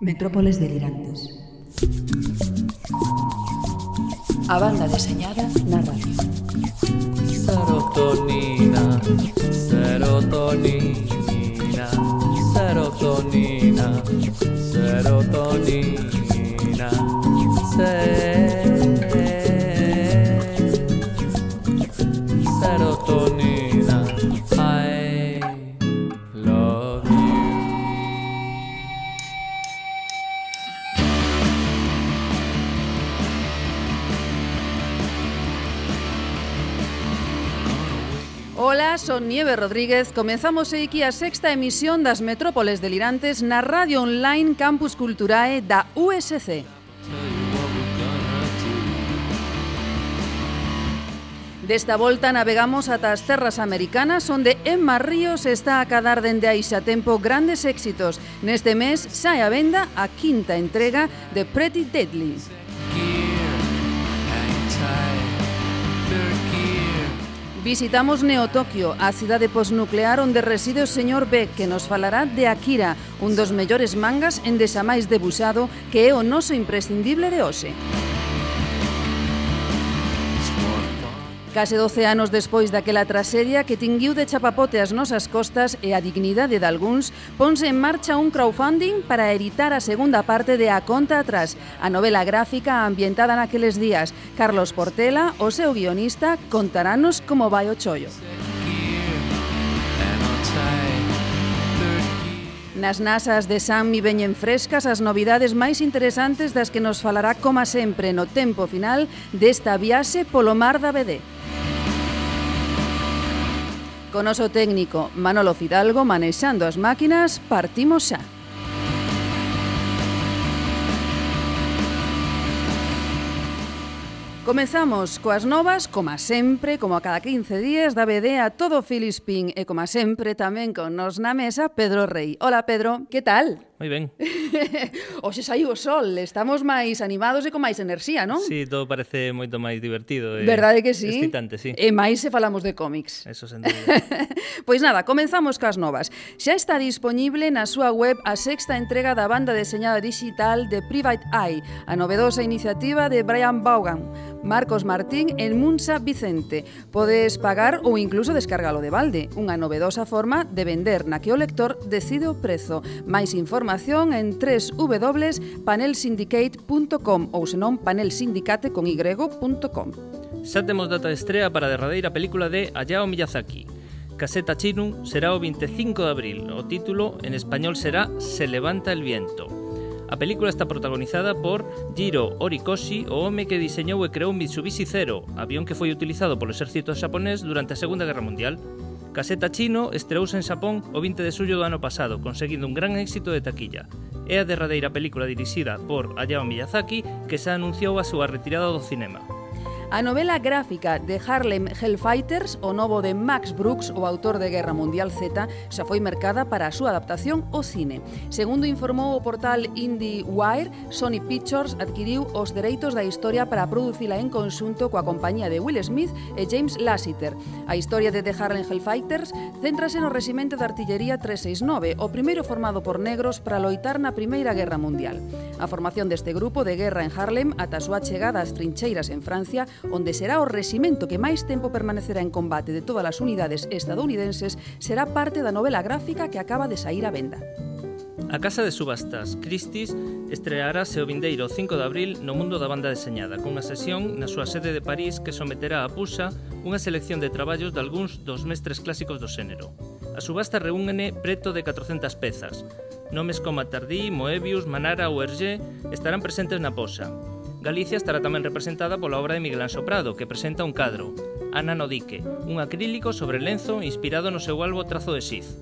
Metrópoles delirantes. A banda deseñada na radio. Serotonina, serotonina, serotonina, serotonina, son Nieve Rodríguez, comezamos aquí a sexta emisión das Metrópoles Delirantes na Radio Online Campus Culturae da USC. Desta volta navegamos ata as terras americanas onde Emma Ríos está a cadar dende aí xa tempo grandes éxitos. Neste mes xa a venda a quinta entrega de Pretty Deadly. Visitamos Neotoquio, a cidade posnuclear onde reside o señor Beck, que nos falará de Akira, un dos mellores mangas en desamais debuxado que é o noso imprescindible de hoxe. Case 12 anos despois daquela traxedia que tinguiu de chapapote as nosas costas e a dignidade de algúns, ponse en marcha un crowdfunding para editar a segunda parte de A Conta Atrás, a novela gráfica ambientada naqueles días. Carlos Portela, o seu guionista, contaranos como vai o chollo. Nas nasas de Sammy veñen frescas as novidades máis interesantes das que nos falará, como sempre, no tempo final desta viaxe polo mar da BD. Con oso técnico Manolo Fidalgo manexando as máquinas, partimos xa. Comezamos coas novas, como sempre, como a cada 15 días, da BD a todo Filispín e, como sempre, tamén con nos na mesa, Pedro Rey. Hola, Pedro, que tal? Moi ben. Oxe saiu o sol, estamos máis animados e con máis enerxía, non? Sí, todo parece moito máis divertido e Verdade que sí? excitante, sí. E máis se falamos de cómics. Eso sen Pois nada, comenzamos cas novas. Xa está disponible na súa web a sexta entrega da banda deseñada digital de Private Eye, a novedosa iniciativa de Brian Vaughan, Marcos Martín en Munsa Vicente. Podes pagar ou incluso descargalo de balde, unha novedosa forma de vender na que o lector decide o prezo. Máis información en www.panelsyndicate.com ou senón panelsindicate con y.com. Xa temos data de estrea para a derradeira película de Hayao Miyazaki. Caseta Chinu será o 25 de abril. O título en español será Se levanta el viento. A película está protagonizada por Jiro Horikoshi, o home que diseñou e creou Mitsubishi Zero, avión que foi utilizado polo exército xaponés durante a Segunda Guerra Mundial. Caseta Chino estreouse en Xapón o 20 de xullo do ano pasado, conseguindo un gran éxito de taquilla. É a derradeira película dirixida por Hayao Miyazaki que xa anunciou a súa retirada do cinema. A novela gráfica de Harlem Hellfighters, o novo de Max Brooks, o autor de Guerra Mundial Z, xa foi mercada para a súa adaptación ao cine. Segundo informou o portal Indie Wire, Sony Pictures adquiriu os dereitos da historia para producila en conxunto coa compañía de Will Smith e James Lassiter. A historia de The Harlem Hellfighters céntrase no reximento de artillería 369, o primeiro formado por negros para loitar na Primeira Guerra Mundial. A formación deste grupo de guerra en Harlem ata a súa chegada ás trincheiras en Francia onde será o reximento que máis tempo permanecerá en combate de todas as unidades estadounidenses, será parte da novela gráfica que acaba de sair a venda. A Casa de Subastas Christie's estrearase o vindeiro 5 de abril no mundo da banda deseñada, cunha sesión na súa sede de París que someterá a Pusa unha selección de traballos de algúns dos mestres clásicos do xénero. A subasta reúne preto de 400 pezas. Nomes como Tardí, Moebius, Manara ou Hergé estarán presentes na posa, Galicia estará tamén representada pola obra de Miguel Anxo Prado, que presenta un cadro, Ana no dique, un acrílico sobre lenzo inspirado no seu albo trazo de Xiz.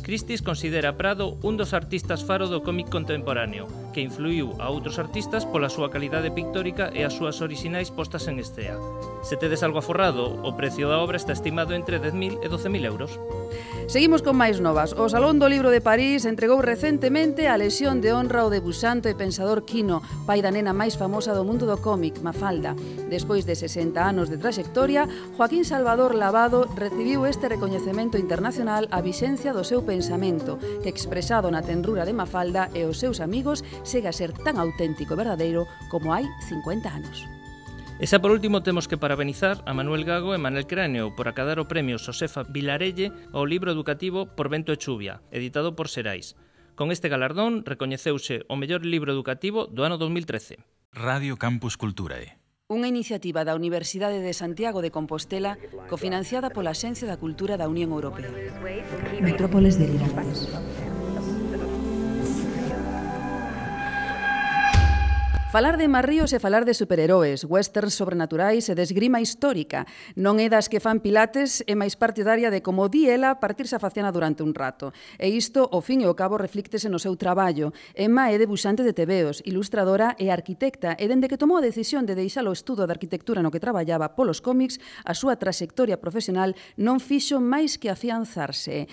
Christie's considera Prado un dos artistas faro do cómic contemporáneo, que influiu a outros artistas pola súa calidade pictórica e as súas orixinais postas en estea. Se tedes algo aforrado, o precio da obra está estimado entre 10.000 e 12.000 euros. Seguimos con máis novas. O Salón do Libro de París entregou recentemente a lesión de honra ao debuxante e pensador Quino, pai da nena máis famosa do mundo do cómic, Mafalda. Despois de 60 anos de traxectoria, Joaquín Salvador Lavado recibiu este recoñecemento internacional a vixencia do seu pensamento, que expresado na tenrura de Mafalda e os seus amigos segue a ser tan auténtico e verdadeiro como hai 50 anos. E xa por último temos que parabenizar a Manuel Gago e Manel Cráneo por acadar o premio Josefa Vilarelle ao libro educativo Por vento e chuvia, editado por Serais. Con este galardón recoñeceuse o mellor libro educativo do ano 2013. Radio Campus Culturae. Unha iniciativa da Universidade de Santiago de Compostela cofinanciada pola Xencia da Cultura da Unión Europea. Metrópoles delirantes. Falar de marríos e falar de superheróis, westerns sobrenaturais e de esgrima histórica. Non é das que fan pilates e máis partidaria de como di ela partirse a faciana durante un rato. E isto, ao fin e ao cabo, reflíctese no seu traballo. Emma é debuxante de tebeos, ilustradora e arquitecta, e dende que tomou a decisión de deixar o estudo de arquitectura no que traballaba polos cómics, a súa trayectoria profesional non fixo máis que afianzarse.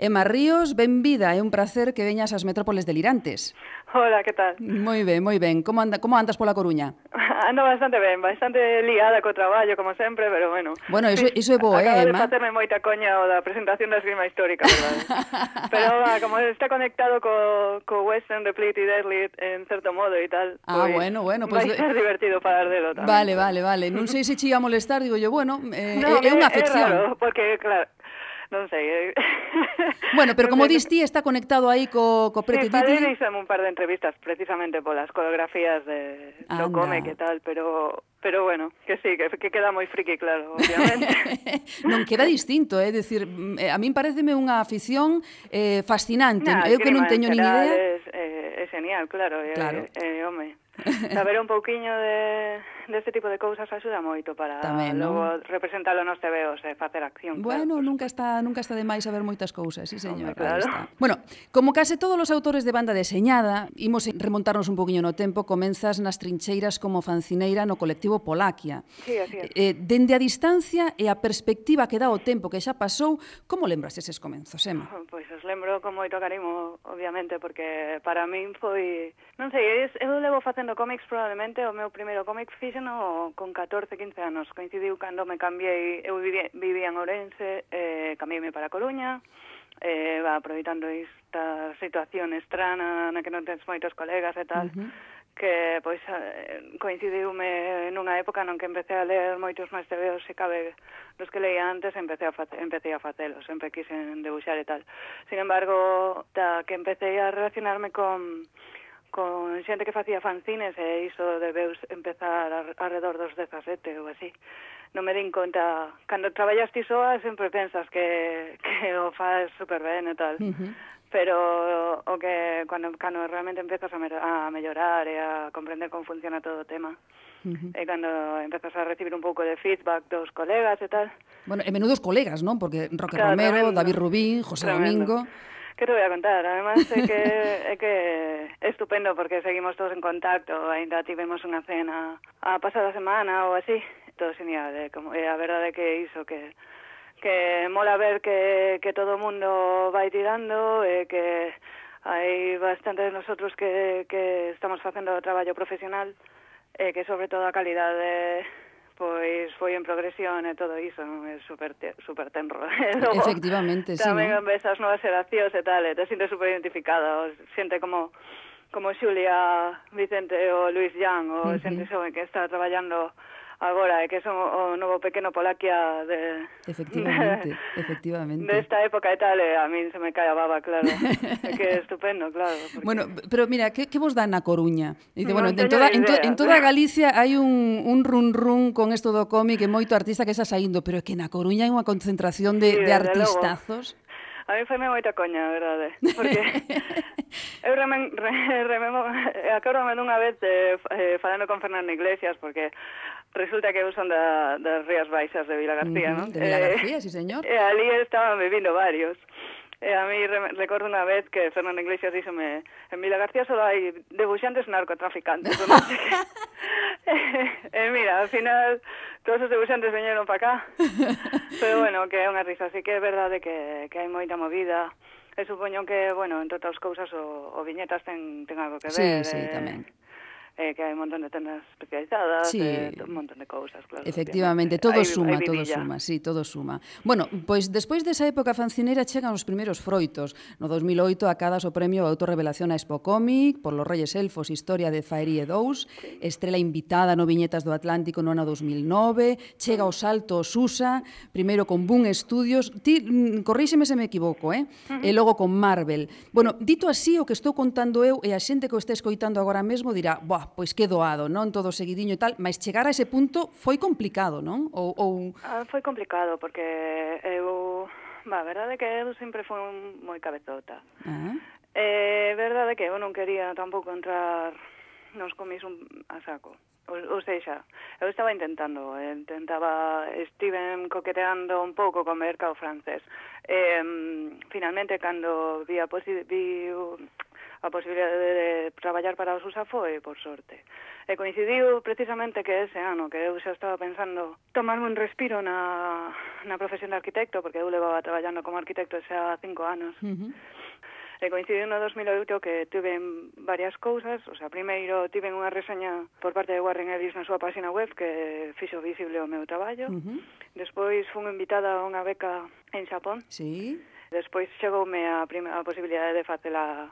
Emma Ríos, benvida, é un placer que veñas ás metrópoles delirantes. Hola, que tal? Moi ben, moi ben. Como, anda, como andas pola Coruña? Ando bastante ben, bastante liada co traballo, como sempre, pero bueno. Bueno, iso, iso é bo, eh, Emma? Acaba de facerme moita coña o da presentación da esgrima histórica, verdade? pero va, como está conectado co, co Western Replete e Deadly en certo modo e tal, ah, pois, bueno, bueno, pues, vai ser divertido falar delo tamén. Vale, vale, vale. Non sei se che ia molestar, digo yo, bueno, eh, no, é, é unha afección. É raro, porque, claro, non sei. Eh? Bueno, pero como dis ti, está conectado aí co, co Preti sí, Titi. Sí, un par de entrevistas precisamente polas coreografías de, Anda. do come que tal, pero Pero bueno, que sí, que, que queda moi friki, claro, obviamente. non queda distinto, é eh? decir, mm, eh, a min pareceme unha afición eh, fascinante. Nah, eu que non teño nin idea. É, é, é genial, claro, eh, claro. Eh, é, é, home, saber un pouquiño de deste tipo de cousas axuda moito para Tamén, logo representalo nos tebeos e eh, facer acción. Bueno, claro. nunca está nunca está de máis saber moitas cousas, sí señor. Hombre, claro. Está. Bueno, como case todos os autores de banda deseñada, imos remontarnos un poquinho no tempo, comenzas nas trincheiras como fancineira no colectivo Polaquia. Sí, así é. Eh, eh, dende a distancia e a perspectiva que dá o tempo que xa pasou, como lembras eses comenzos, Emma? Pois os lembro con moito carimo, obviamente, porque para min foi... Non sei, eu levo facendo cómics probablemente, o meu primeiro cómic fixo no con 14, 15 anos. Coincidiu cando me cambiei, eu vivía, vivía en Ourense, eh, cambiei para Coruña, eh, va aproveitando esta situación estrana na que non tens moitos colegas e tal, uh -huh. que pois eh, coincidiume nunha época non que empecé a ler moitos máis tebeos se cabe los que leía antes empecé a face, empecé a facelo, sempre quixen debuxar e tal. Sin embargo, ta que empecé a relacionarme con con xente que facía fanzines e iso debeus empezar ar, alrededor dos 17 ou así. Non me din conta, cando traballas ti soa sempre pensas que, que o faz super ben e tal, uh -huh. pero o que cando, cando realmente empezas a, me, a mellorar e a comprender como funciona todo o tema, Uh -huh. E cando empezas a recibir un pouco de feedback dos colegas e tal. Bueno, e menudos colegas, non? Porque Roque claro, Romero, tremendo. David Rubín, José tremendo. Domingo... Que te voy a contar? Además é que é que estupendo porque seguimos todos en contacto, ainda tivemos unha cena a pasada semana ou así, todo genial, como é a verdade que iso que que mola ver que, que todo o mundo vai tirando e que hai bastante de nosotros que, que estamos facendo o traballo profesional e que sobre todo a calidade Pois foi en progresión e todo iso, non é super, te, super tenro. ¿eh? Logo, Efectivamente, sí, Tamén ¿no? ves as novas xeracións e tal, e te sientes super identificado, xente como como Xulia Vicente ou Luis Yang, ou uh -huh. xente que está traballando agora, é que son o novo pequeno Polaquia de... Efectivamente, efectivamente. Desta esta época e tal, e a min se me cae a baba, claro. é que é estupendo, claro. Porque... Bueno, pero mira, que, que vos dan na Coruña? Dice, bueno, en toda, en, to, en toda Galicia hai un, un run run con esto do cómic e moito artista que xa saindo, pero é que na Coruña hai unha concentración de, sí, de artistazos. Logo. A mí foi moita coña, a verdade, porque eu remen, re, rememo, acordame dunha vez eh, eh, falando con Fernando Iglesias, porque Resulta que eu son da, das Rías Baixas de Vila García, non? De Vila eh, García, eh, sí, señor. Eh, e ali estaban vivindo varios. E a mí re, recordo unha vez que Fernando Iglesias díxome en Vila García só hai debuxantes narcotraficantes. non e mira, ao final todos os debuxantes veñeron para cá. Pero bueno, que é unha risa. Así que é verdade que, que hai moita movida. E supoño que, bueno, entre outras cousas, o, o Viñetas ten, ten algo que ver. Sí, sí, tamén eh, que hai un montón de tendas especializadas, sí. eh, un montón de cousas, claro. Efectivamente, todo hai, suma, hai todo suma, sí, todo suma. Bueno, pois despois desa época fancinera chegan os primeiros froitos. No 2008 acadas o premio Autorrevelación a Expo Comic por Los Reyes Elfos, Historia de Fairie 2, sí. estrela invitada no Viñetas do Atlántico no ano 2009, chega o salto o Susa, primeiro con Boom Studios, ti, mm, corríxeme se me equivoco, eh? Uh -huh. e logo con Marvel. Bueno, dito así, o que estou contando eu e a xente que o está escoitando agora mesmo dirá, buah, pois que doado, non? Todo seguidiño e tal, mas chegar a ese punto foi complicado, non? Ou, ou... Ah, foi complicado, porque eu... Ba, a verdade que eu sempre foi moi cabezota. Ah. É eh, verdade que eu non quería tampouco entrar nos comis un, a saco. Ou, ou seja, eu estaba intentando, eh, intentaba, estiven coqueteando un pouco co mercado francés. Eh, finalmente, cando vi a posi, vi, a posibilidade de traballar para o USA foi por sorte. E coincidiu precisamente que ese ano que eu xa estaba pensando tomarme un respiro na, na profesión de arquitecto, porque eu levaba traballando como arquitecto xa cinco anos. Uh -huh. E coincidiu no 2008 que tuve varias cousas, o sea, primeiro tive unha reseña por parte de Warren Ellis na súa página web que fixo visible o meu traballo. Uh -huh. Despois fun invitada a unha beca en Xapón. Sí. Despois chegoume a, a posibilidade de facer a,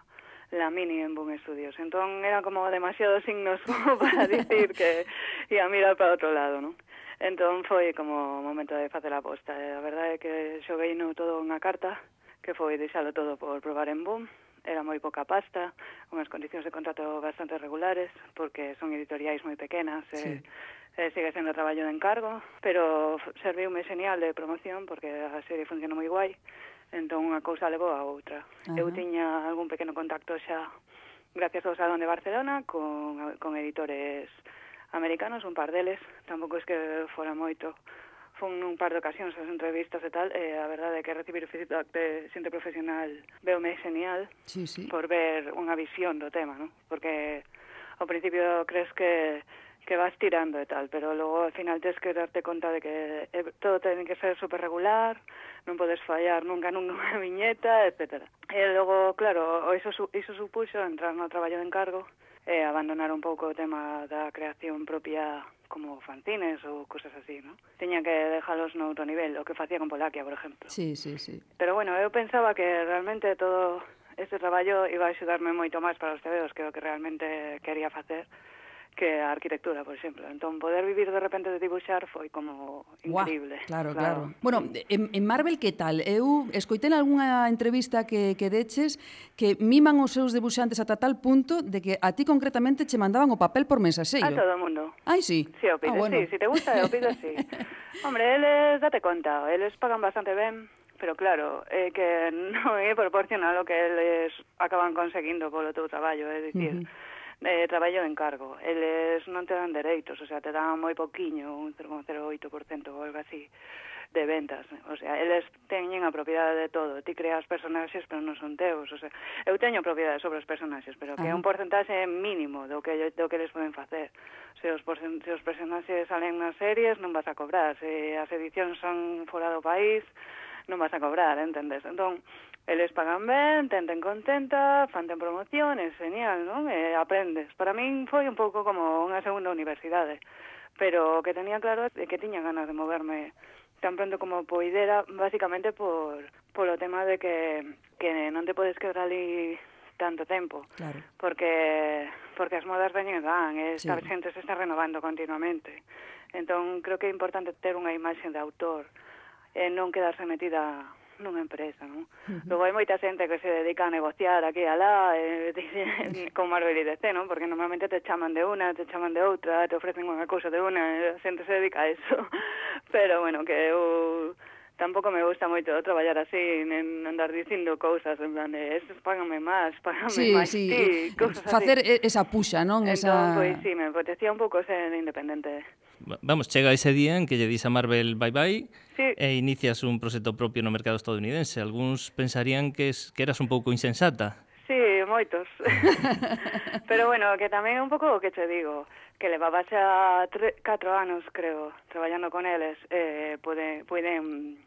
la mini en Boom Studios. Entón, era como demasiados signos como para dicir que ia mirar para outro lado, non? Entón, foi como o momento de facer a aposta. A verdade é que xoguei no todo unha carta, que foi deixalo todo por probar en Boom, era moi poca pasta, unhas condicións de contrato bastante regulares, porque son editoriais moi pequenas, sí. e, e sigue sendo traballo de encargo, pero serviu-me señal de promoción, porque a serie funciona moi guai, Entón, unha cousa levou a outra. Uh -huh. Eu tiña algún pequeno contacto xa gracias ao Salón de Barcelona con, con editores americanos, un par deles, tampouco es que fora moito fun un par de ocasións as entrevistas e tal, e a verdade é que recibir feedback de xente profesional veume genial sí, sí. por ver unha visión do tema, ¿no? Porque ao principio crees que que vas tirando e tal, pero logo ao final tens que darte conta de que eh, todo ten que ser super regular, non podes fallar nunca nunha viñeta, etc. E logo, claro, iso, iso supuxo entrar no traballo de encargo e abandonar un pouco o tema da creación propia como fanzines ou cosas así, ¿no? Teña que dejalos no outro nivel, o que facía con Polaquia, por exemplo. Sí, sí, sí. Pero bueno, eu pensaba que realmente todo este traballo iba a axudarme moito máis para os tebeos que o que realmente quería facer que a arquitectura, por exemplo. Entón, poder vivir de repente de dibuixar foi como increíble. Uá, claro, claro, claro. Bueno, en, en Marvel que tal? Eu escoitei en algunha entrevista que, que deches que miman os seus dibuixantes ata tal punto de que a ti concretamente che mandaban o papel por mensaxeiro. A todo o mundo. Ai, sí. Sí, o pides, ah, bueno. sí. Si te gusta, o pides, sí. Hombre, eles, date conta, eles pagan bastante ben pero claro, é eh, que non é proporcional o que eles acaban conseguindo polo teu traballo, é eh? dicir, uh -huh eh, traballo de encargo. Eles non te dan dereitos, o sea, te dan moi poquiño, un 0,08% ou algo así de ventas. O sea, eles teñen a propiedade de todo. Ti creas personaxes, pero non son teus. O sea, eu teño propiedade sobre os personaxes, pero que é un ah. porcentaxe mínimo do que, do que eles poden facer. Se os, se os personaxes salen nas series, non vas a cobrar. Se as edicións son fora do país, non vas a cobrar, entendes? Entón, Eles pagan ben, tenten contenta, fanten promociones, genial, non? E aprendes. Para min foi un pouco como unha segunda universidade, pero o que tenía claro é que tiña ganas de moverme tan pronto como poidera, basicamente por por o tema de que, que non te podes quedar ali tanto tempo, claro. porque porque as modas veñen e van, e esta sí. xente se está renovando continuamente. Entón, creo que é importante ter unha imaxe de autor e non quedarse metida nunha empresa, non? Uh -huh. Logo hai moita xente que se dedica a negociar aquí e alá, eh, con Marvel e DC, non? Porque normalmente te chaman de una, te chaman de outra, te ofrecen unha cousa de una, a xente se dedica a eso. Pero, bueno, que eu tampouco me gusta moito traballar así, en andar dicindo cousas, en plan de, estes págame máis, págame sí, máis sí. ti, eh, cousas Facer así. esa puxa, non? Entón, esa... pois, sí, me apetecía un pouco ser independente. Vamos, chega ese día en que lle dis a Marvel bye bye, sí. e inicias un proxecto propio no mercado estadounidense. Alguns pensarían que, es, que eras un pouco insensata. Sí, moitos. Pero bueno, que tamén un pouco o que te digo, que levaba xa 4 anos, creo, traballando con eles, eh, pode, poden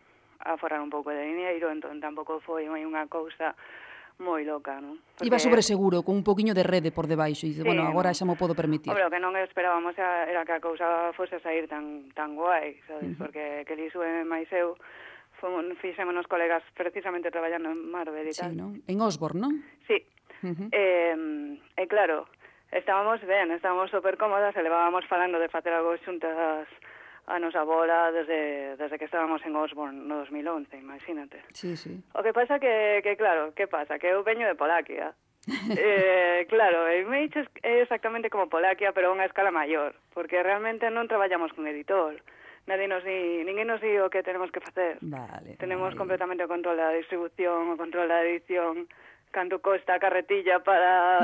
aforrar un pouco de dinheiro, entón tampouco foi moi unha cousa moi loca, non? Porque... Iba sobre seguro, con un poquinho de rede por debaixo, e dice, sí, bueno, agora xa mo podo permitir. Hombre, o que non esperábamos era que a cousa fose a sair tan, tan guai, sabes? Uh -huh. Porque que li sube máis eu, fomos, fixémonos colegas precisamente traballando en Marvel e tal. Sí, non? En Osborne, non? Sí. Uh -huh. eh, e claro, estábamos ben, estábamos super cómodas, elevábamos falando de facer algo xuntas a nosa bola desde, desde que estábamos en Osborne no 2011, imagínate. Sí, sí. O que pasa que, que claro, que pasa? Que eu veño de Polaquia. eh, claro, e Mage é exactamente como Polaquia, pero a unha escala maior, porque realmente non traballamos con editor. Nadie nos di, ninguén nos di o que tenemos que facer. Vale, tenemos vale. completamente o control da distribución, o control da edición, canto costa a carretilla para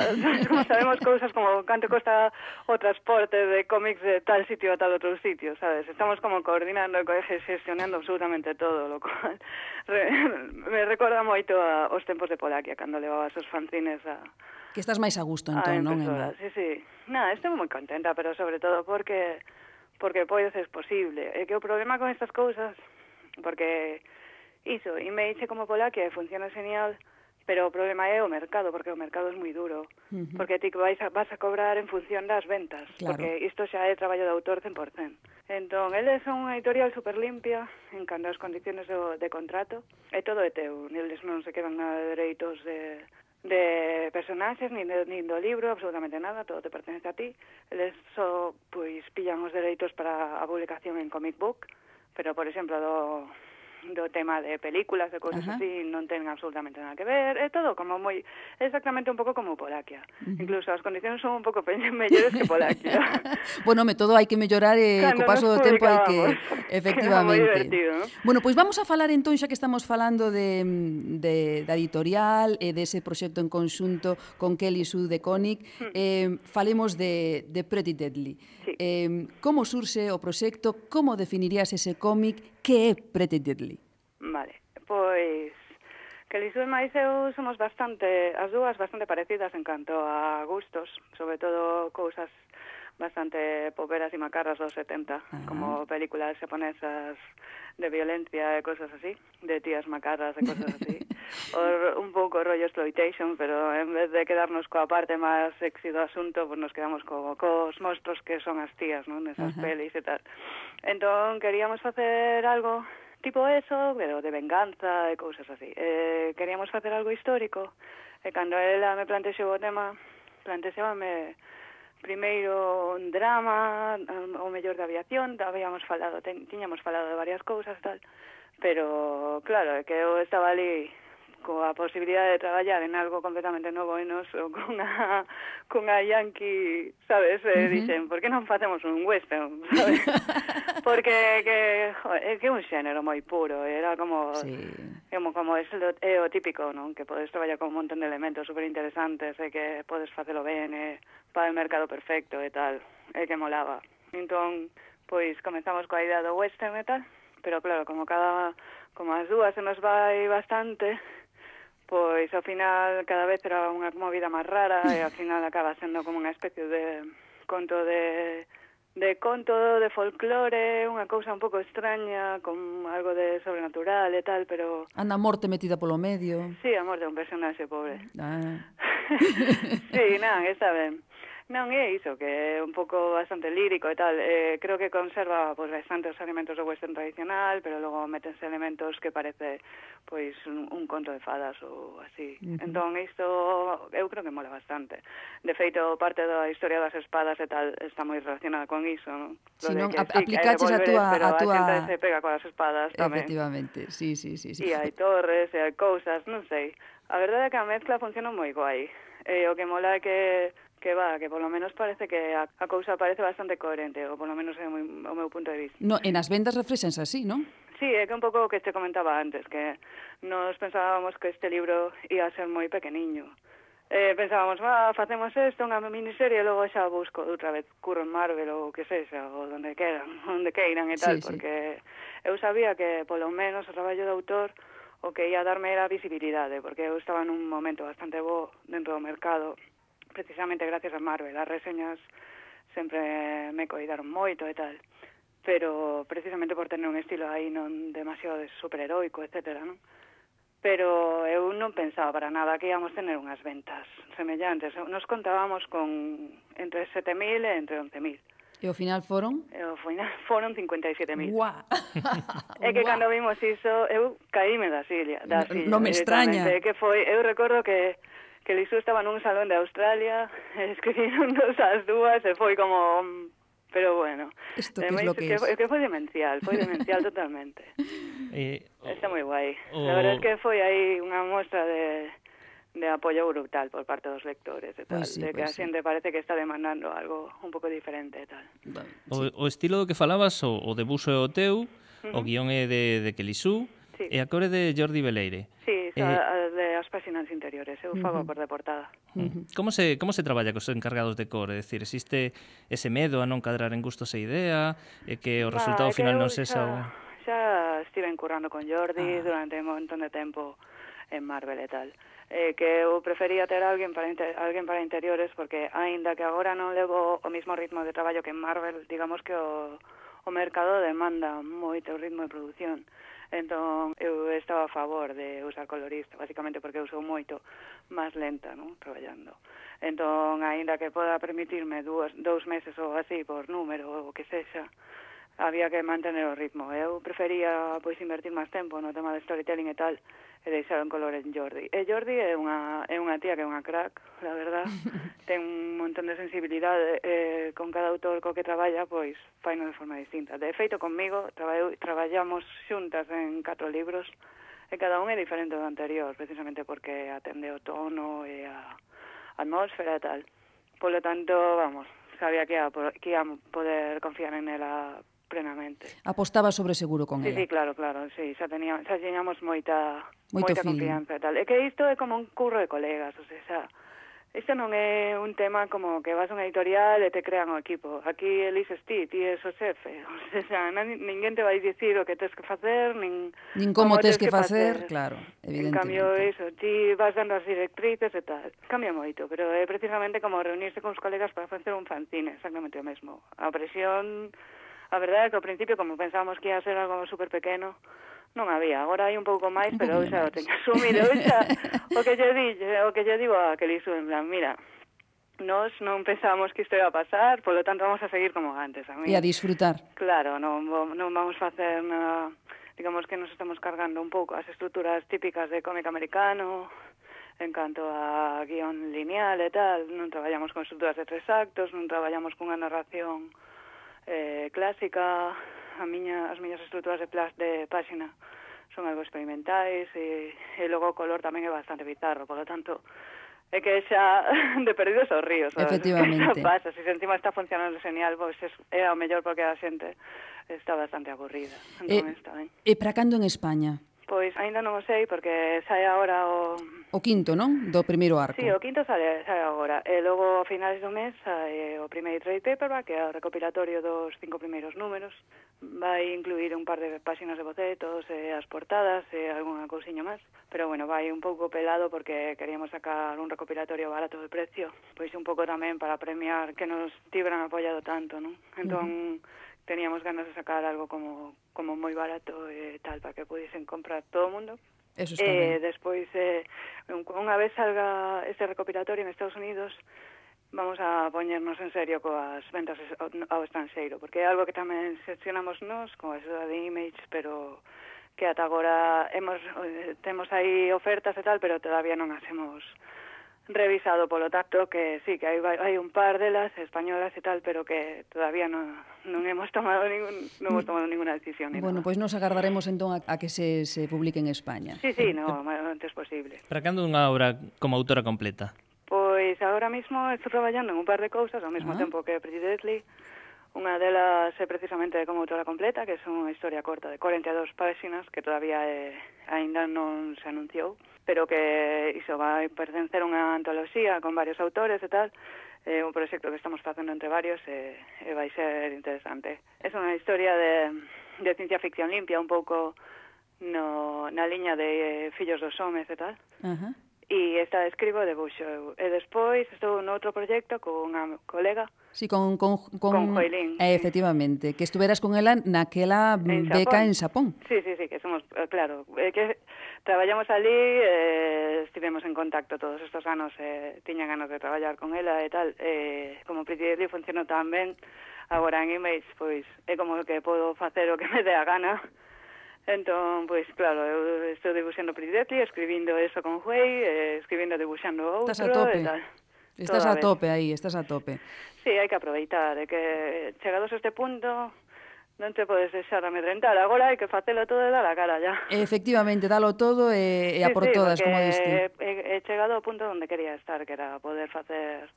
como sabemos cousas como canto costa o transporte de cómics de tal sitio a tal outro sitio, sabes? Estamos como coordinando e gestionando absolutamente todo, lo cual re, me recorda moito a, os tempos de Polaquia cando levabas os fanzines a Que estás máis a gusto entón, non? Emma? Sí, sí. Nada, estou moi contenta, pero sobre todo porque porque pois é posible. É que o problema con estas cousas porque iso, e me dice como Polaquia funciona genial, pero o problema é o mercado, porque o mercado é moi duro, uh -huh. porque ti vais a, vas a cobrar en función das ventas, claro. porque isto xa é traballo de autor 100%. Entón, eles son unha editorial super limpia en canto ás condiciones do, de contrato, e todo é teu, eles non se quedan nada de dereitos de, de personaxes, nin, de, nin do libro, absolutamente nada, todo te pertenece a ti. Eles só, pois, pillan os dereitos para a publicación en comic book, pero, por exemplo, do, do tema de películas e cousas Ajá. así non ten absolutamente nada que ver, é todo como moi exactamente un pouco como Polaquia. Uh -huh. Incluso as condicións son un pouco mellores que Polaquia. bueno, me todo hai que mellorar e eh, co paso do tempo hai que efectivamente. ¿no? Bueno, pois pues vamos a falar entón xa que estamos falando mm, de de da editorial e dese de proxecto en conxunto con Kelly Sue de Conic, mm. eh falemos de de Pretty Deadly. Sí. Eh como surxe o proxecto, como definirías ese cómic, que é Pretty Deadly? Vale, pois que Lisboa e máis eu somos bastante, as dúas bastante parecidas en canto a gustos, sobre todo cousas bastante poperas e macarras dos 70, Ajá. Ah. como películas japonesas de violencia e cosas así, de tías macarras e cosas así. Or, un pouco rollo exploitation, pero en vez de quedarnos coa parte máis sexy do asunto, pues nos quedamos co, cos monstruos que son as tías, non? Nesas uh pelis e tal. Entón, queríamos facer algo tipo eso, pero de venganza e cousas así. Eh, queríamos facer algo histórico, eh, e cando ela me plantexou o tema, plantexábame primeiro un drama, um, o mellor de aviación, habíamos falado, ten, tiñamos falado de varias cousas, tal, pero claro, que eu estaba ali coa posibilidad de traballar en algo completamente novo e noso cunha, cunha Yankee, sabes, eh, uh -huh. dixen, por que non facemos un western, sabes? Porque que, joder, é que un xénero moi puro, era como, sí. como, como é, o, é o típico, non? Que podes traballar con un montón de elementos super interesantes e que podes facelo ben, e para o mercado perfecto e tal, e que molaba. Entón, pois comenzamos coa idea do western e tal, pero claro, como cada como as dúas se nos vai bastante, pois ao final cada vez era unha movida máis rara e ao final acaba sendo como unha especie de conto de de conto de folclore, unha cousa un pouco extraña, con algo de sobrenatural e tal, pero... Anda a morte metida polo medio. Sí, a morte un personaxe pobre. Ah. sí, non, está ben. Non é iso, que é un pouco bastante lírico e tal. Eh, creo que conserva pois, bastante os elementos do western tradicional, pero logo metense elementos que parece pois un, un conto de fadas ou así. Uh -huh. Entón, isto eu creo que mola bastante. De feito, parte da historia das espadas e tal está moi relacionada con iso, non? Si non, ap aplicaches a túa... Pero a, túa... a xente se pega coas espadas tamén. Efectivamente, sí, sí, sí. sí. E hai torres, e hai cousas, non sei. A verdade é que a mezcla funciona moi guai. E o que mola é que Que va, que polo menos parece que a, a cousa parece bastante coherente, ou polo menos é o, o meu punto de vista. No, en as vendas refrexense así, non? Sí, é que un pouco o que te comentaba antes, que nos pensábamos que este libro ia a ser moi pequeniño. Eh, pensábamos, va, facemos isto, unha miniserie, e logo xa busco outra vez curro en Marvel ou que sexa, ou donde queran, onde queiran e tal, sí, sí. porque eu sabía que polo menos o traballo de autor o que ia darme era visibilidade, porque eu estaba nun momento bastante bo dentro do mercado precisamente gracias a Marvel. As reseñas sempre me coidaron moito e tal pero precisamente por tener un estilo aí non demasiado de superheroico, etcétera, non? Pero eu non pensaba para nada que íamos tener unhas ventas semellantes. Nos contábamos con entre 7.000 e entre 11.000. E ao final foron? E ao final foron 57.000. Guau. é que Uá. cando vimos iso, eu caíme da silla. Da silla no, non me extraña. É que foi, eu recordo que que Lisú estaba nun salón de Australia, escribiron dos as dúas e foi como... Mm, pero bueno, Isto eh, que, es lo que, que, es. que foi demencial, foi demencial totalmente. Eh, Está moi guai. O... Oh, la verdad oh. es que foi aí unha mostra de, de apoio brutal por parte dos lectores e tal, pues sí, de que pues a xente sí. parece que está demandando algo un pouco diferente e tal. O, sí. o estilo do que falabas, o, o debuxo é o teu, uh -huh. o guión é de, de Kelisú, Sí. E a cor de Jordi Beleire. Sí, eh, a, a, de as páxinas interiores, eu fago uh -huh. a cor de portada. Uh -huh. Como se como se traballa cos encargados de cor? É dicir, existe ese medo a non cadrar en gustos e idea e que o resultado bah, final non sexa xa, o... xa estive currando con Jordi ah. durante un montón de tempo en Marvel e tal eh, que eu prefería ter alguén para inter, alguén para interiores porque aínda que agora non levo o mismo ritmo de traballo que en Marvel, digamos que o, o mercado demanda moito ritmo de produción. Entón, eu estaba a favor de usar colorista, basicamente porque eu sou moito máis lenta, non? Traballando. Entón, aínda que poda permitirme dúas, dous meses ou así por número ou que sexa, había que mantener o ritmo. Eu prefería, pois, invertir máis tempo no tema de storytelling e tal, e deixado en color en Jordi. E Jordi é unha, é unha tía que é unha crack, la verdad. Ten un montón de sensibilidade eh, con cada autor co que traballa, pois faino de forma distinta. De feito, comigo traball, traballamos xuntas en catro libros e cada un é diferente do anterior, precisamente porque atende o tono e a atmósfera e tal. Por lo tanto, vamos, sabía que ia, que ia poder confiar en ela plenamente. Apostaba sobre seguro con sí, ela. Sí, claro, claro, sí, xa, tenía, xa teníamos moita, Moito moita feeling. confianza e tal. É que isto é como un curro de colegas, o sea, xa, isto non é un tema como que vas a unha editorial e te crean o equipo. Aquí elises ti, ti és o xefe. O sea, nadie, ninguén te vai dicir o que tens que facer, nin... Nin como, como tens que, que facer, facer, claro, evidentemente. En cambio, iso, ti vas dando as directrices e tal. Cambia moito, pero é precisamente como reunirse con os colegas para facer un fanzine, exactamente o mesmo. A presión A verdade é que ao principio, como pensábamos que ia ser algo super pequeno, non había. Agora hai un pouco máis, un pero eu xa o teño asumido. Eu xa, o que lle di, o que lle digo a que liso, en plan, mira, Nos non pensábamos que isto ia pasar, polo tanto vamos a seguir como antes. A mí. E a disfrutar. Claro, non, non vamos facer nada... digamos que nos estamos cargando un pouco as estruturas típicas de cómic americano, en canto a guión lineal e tal, non traballamos con estruturas de tres actos, non traballamos cunha narración eh, clásica, a miña, as miñas estruturas de, plas, de páxina son algo experimentais e, e logo o color tamén é bastante bizarro, polo tanto, é que xa de perdidos os ríos, sabes? Efectivamente. Pasa, se encima está funcionando genial, pois pues é o mellor porque a xente está bastante aburrida. Entón, eh, está ben. E para cando en España? Pois aínda non o sei porque sae agora o... O quinto, non? Do primeiro arco. Sí, o quinto sale, sale agora. E logo a finais do mes sae o primeiro trade paperback, que é o recopilatorio dos cinco primeiros números. Vai incluir un par de páxinas de bocetos, e as portadas e algunha cousiña máis. Pero bueno, vai un pouco pelado porque queríamos sacar un recopilatorio barato de precio. Pois un pouco tamén para premiar que nos tibran apoiado tanto, non? Entón... Uh -huh teníamos ganas de sacar algo como, como moi barato e eh, tal, para que pudisen comprar todo o mundo. Eso está eh, ben. Despois, eh, unha vez salga este recopilatorio en Estados Unidos, vamos a poñernos en serio coas ventas ao estranxeiro, porque é algo que tamén seccionamos nós, con a axuda de Image, pero que ata agora hemos, eh, temos aí ofertas e tal, pero todavía non as hemos revisado, por lo tanto que sí, que hai, hai un par delas españolas e tal, pero que todavía non, non hemos tomado ningún, non hemos tomado ninguna decisión. Bueno, pois pues nos agardaremos entón a, a que se, se publique en España. Sí, sí, no, antes posible. Para cando unha obra como autora completa? Pois agora mesmo estou traballando en un par de cousas ao mesmo ah. tempo que Pretty Deadly. Unha delas é precisamente como autora completa, que é unha historia corta de 42 páxinas que todavía eh, é, aínda non se anunciou. Uh pero que iso vai pertencer a unha antoloxía con varios autores e tal, é un proxecto que estamos facendo entre varios e, e vai ser interesante. É unha historia de, de ciencia ficción limpia, un pouco no, na liña de Fillos dos Homes e tal. Uh -huh e está escribo debuxo eu. E despois estou noutro proxecto con unha colega. Sí, con con con, con Joelín. Eh, efectivamente, que estuveras con ela naquela en beca Xapón. en Xapón. Sí, sí, sí, que somos eh, claro, eh, que traballamos ali, eh, estivemos en contacto todos estos anos, eh, tiña ganas de traballar con ela e tal, eh, como Pretty Deadly funcionou tan ben, agora en Image, pois é como que podo facer o que me dé a gana. Entón, pois, claro, eu estou debuxando Pridetti, escribindo eso con Huey, eh, escribindo debuxando outro... Estás a tope. E tal. Estás Toda a, a tope aí, estás a tope. Sí, hai que aproveitar, é que chegados a este punto non te podes deixar amedrentar. Agora hai que facelo todo e dar a cara ya. Efectivamente, dalo todo e, e a por sí, sí, todas, como diste. He, he chegado ao punto onde quería estar, que era poder facer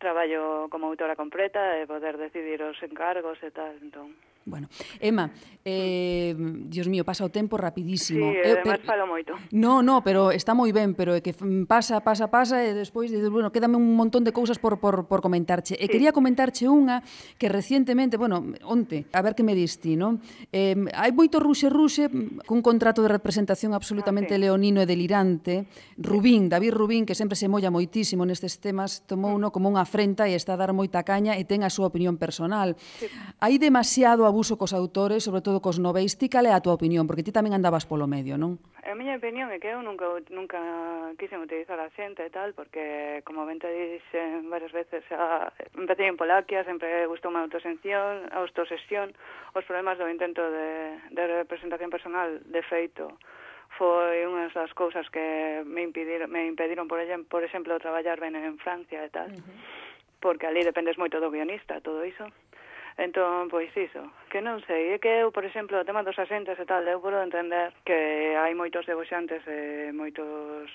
traballo como autora completa e poder decidir os encargos e tal, entón. Bueno, Emma, eh, Dios mío, pasa o tempo rapidísimo. Sí, eh, además per... falo moito. No, no, pero está moi ben, pero é que pasa, pasa, pasa, e despois dices, bueno, quédame un montón de cousas por, por, por comentarche. Sí. E quería comentarche unha que recientemente, bueno, onte, a ver que me diste, non? Eh, hai moito ruxe-ruxe cun contrato de representación absolutamente ah, sí. leonino e delirante. Rubín, David Rubín, que sempre se molla moitísimo nestes temas, tomou uno mm. como unha afrenta e está a dar moita caña e ten a súa opinión personal. Sí. Hai demasiado abuso cos autores, sobre todo cos noveis. Ti cal é a tua opinión? Porque ti tamén andabas polo medio, non? A miña opinión é que eu nunca, nunca quixen utilizar a xente e tal, porque, como ben te dixen varias veces, a, empecé en Polaquia, sempre gustou unha autosención, autosesión, os problemas do intento de, de representación personal, de feito, foi unha das cousas que me impediron, me impediron, por, exemplo, por exemplo, traballar ben en Francia e tal, uh -huh. porque ali dependes moito do guionista, todo iso. Uh Entón, pois iso, que non sei, é que eu, por exemplo, o tema dos asentes e tal, eu podo entender que hai moitos debuxantes e moitos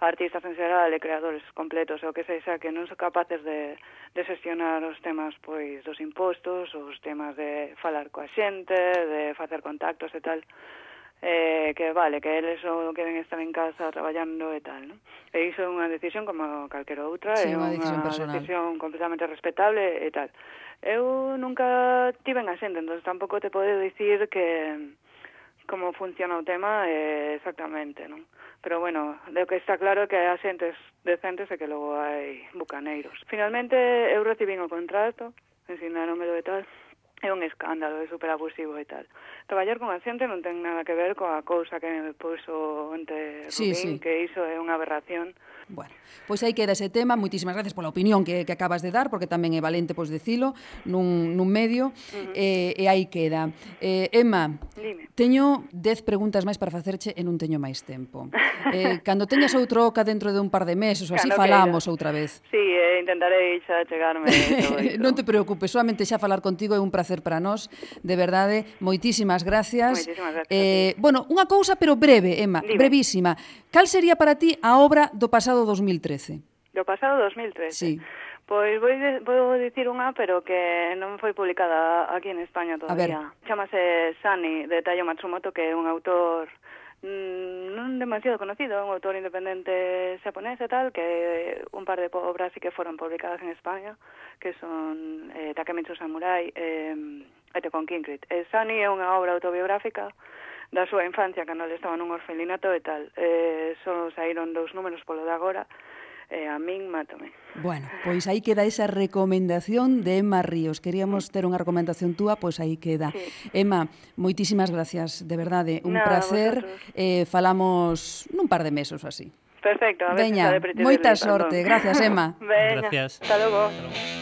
artistas en xeral e creadores completos ou que sexa que non son capaces de, de xestionar os temas pois dos impostos, os temas de falar coa xente, de facer contactos e tal eh, que vale, que eles só que ven estar en casa traballando e tal, non? E iso é unha decisión como calquera outra, sí, é unha decisión, personal. decisión completamente respetable e tal. Eu nunca tive en ascendo, entón tampouco te podo dicir que como funciona o tema eh, exactamente, non? Pero bueno, lo que está claro é que hai asentes decentes e que logo hai bucaneiros. Finalmente eu recibín o contrato, ensináromelo e tal, é un escándalo, é super abusivo e tal. Traballar con a xente non ten nada que ver coa cousa que me puso entre Rubín, sí, sí. que iso é unha aberración. Bueno, pois aí queda ese tema. Moitísimas gracias pola opinión que, que acabas de dar, porque tamén é valente pois dicilo nun, nun medio. Uh -huh. eh, e aí queda. Eh, Emma, Dime. teño 10 preguntas máis para facerche e non teño máis tempo. Eh, cando teñas outro oca dentro de un par de meses, ou así cando falamos queira. outra vez. Sí, eh, intentarei xa chegarme. non te preocupes, solamente xa falar contigo é un placer para nós, de verdade. Moitísimas gracias. Moitísimas gracias eh, bueno, unha cousa pero breve, Emma, Dime. brevísima. Cal sería para ti a obra do pasado pasado 2013. Do pasado 2013. Sí. Pois vou, de, vou dicir unha, pero que non foi publicada aquí en España todavía. Chamase Sani, de Tayo Matsumoto, que é un autor mm, non demasiado conocido, un autor independente xaponés e tal, que un par de obras sí que foron publicadas en España, que son eh, Takemitsu Samurai eh, e Kinkrit. Concrete. Eh, Sunny é unha obra autobiográfica da súa infancia cando ele estaba nun orfelinato e tal. Eh, só saíron dous números polo de agora, e a min mátome. Bueno, pois aí queda esa recomendación de Emma Ríos. Queríamos ter unha recomendación túa, pois aí queda. Sí. Emma, moitísimas gracias, de verdade, un Nada, placer. Vosotros. Eh, falamos nun par de meses así. Perfecto, a ver Veña, moita sorte. Perdón. Gracias, Emma. Veña, gracias. Hasta logo. Hasta logo.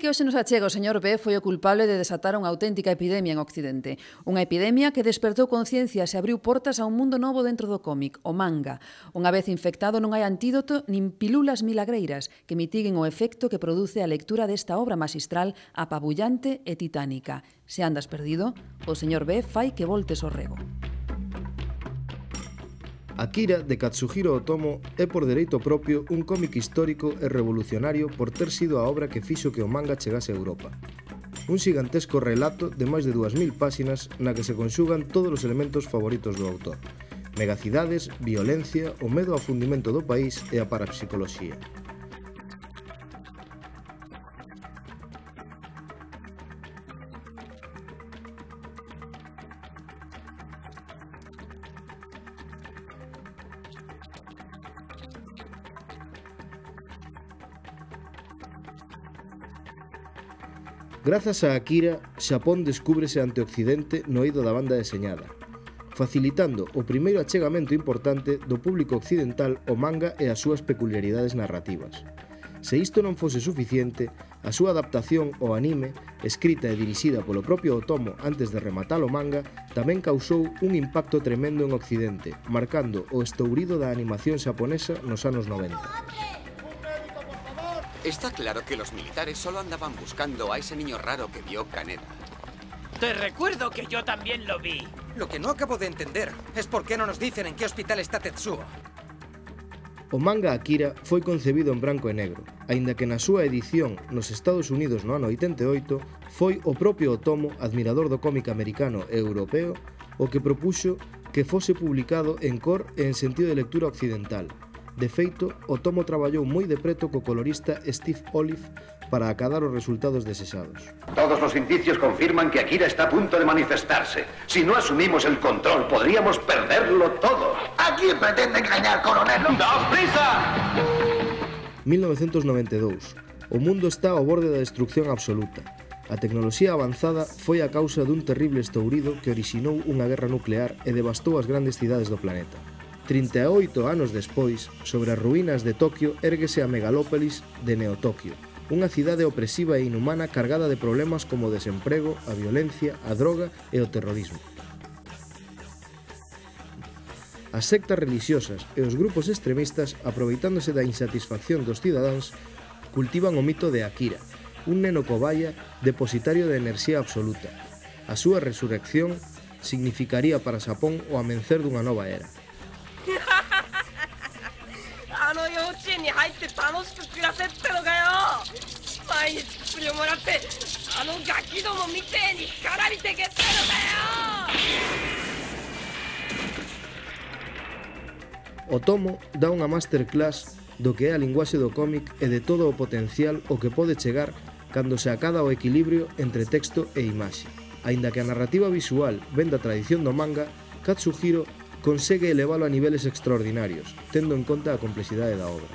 que hoxe nos achega o señor B foi o culpable de desatar unha auténtica epidemia en Occidente. Unha epidemia que despertou conciencia e abriu portas a un mundo novo dentro do cómic, o manga. Unha vez infectado non hai antídoto nin pilulas milagreiras que mitiguen o efecto que produce a lectura desta obra magistral apabullante e titánica. Se andas perdido, o señor B fai que voltes o rego. Akira de Katsuhiro Otomo é por dereito propio un cómic histórico e revolucionario por ter sido a obra que fixo que o manga chegase a Europa. Un xigantesco relato de máis de 2000 páxinas na que se conxugan todos os elementos favoritos do autor. Megacidades, violencia, o medo ao fundimento do país e a parapsicoloxía. Grazas a Akira, Xapón descúbrese ante Occidente no eido da banda deseñada, facilitando o primeiro achegamento importante do público occidental ao manga e as súas peculiaridades narrativas. Se isto non fose suficiente, a súa adaptación ao anime, escrita e dirixida polo propio Otomo antes de rematar o manga, tamén causou un impacto tremendo en Occidente, marcando o estourido da animación xaponesa nos anos 90. Está claro que los militares solo andaban buscando a ese niño raro que vio Caneda. Te recuerdo que yo también lo vi. Lo que no acabo de entender es por qué no nos dicen en qué hospital está Tetsuo. O manga Akira foi concebido en branco e negro, aínda que na súa edición nos Estados Unidos no ano 88 foi o propio Otomo, admirador do cómic americano e europeo, o que propuxo que fose publicado en cor e en sentido de lectura occidental, De feito, o tomo traballou moi de preto co colorista Steve Olive para acadar os resultados desexados. Todos los indicios confirman que Akira está a punto de manifestarse. Si no asumimos el control, podríamos perderlo todo. ¿A quién pretende engañar, coronel? ¡Daos prisa! 1992. O mundo está ao borde da destrucción absoluta. A tecnoloxía avanzada foi a causa dun terrible estourido que orixinou unha guerra nuclear e devastou as grandes cidades do planeta. 38 anos despois, sobre as ruínas de Tokio érguese a megalópolis de Neotokio, unha cidade opresiva e inhumana cargada de problemas como o desemprego, a violencia, a droga e o terrorismo. As sectas religiosas e os grupos extremistas, aproveitándose da insatisfacción dos cidadáns, cultivan o mito de Akira, un neno cobaya depositario de enerxía absoluta. A súa resurrección significaría para Xapón o amencer dunha nova era. 幼稚園に入って楽しく暮らせってのかよ毎日薬をもらってあのガキどもみてえに干からびてけってのかよ O tomo dá unha masterclass do que é a linguaxe do cómic e de todo o potencial o que pode chegar cando se acada o equilibrio entre texto e imaxe. Aínda que a narrativa visual ven da tradición do manga, Katsuhiro consegue elevalo a niveles extraordinarios, tendo en conta a complexidade da obra.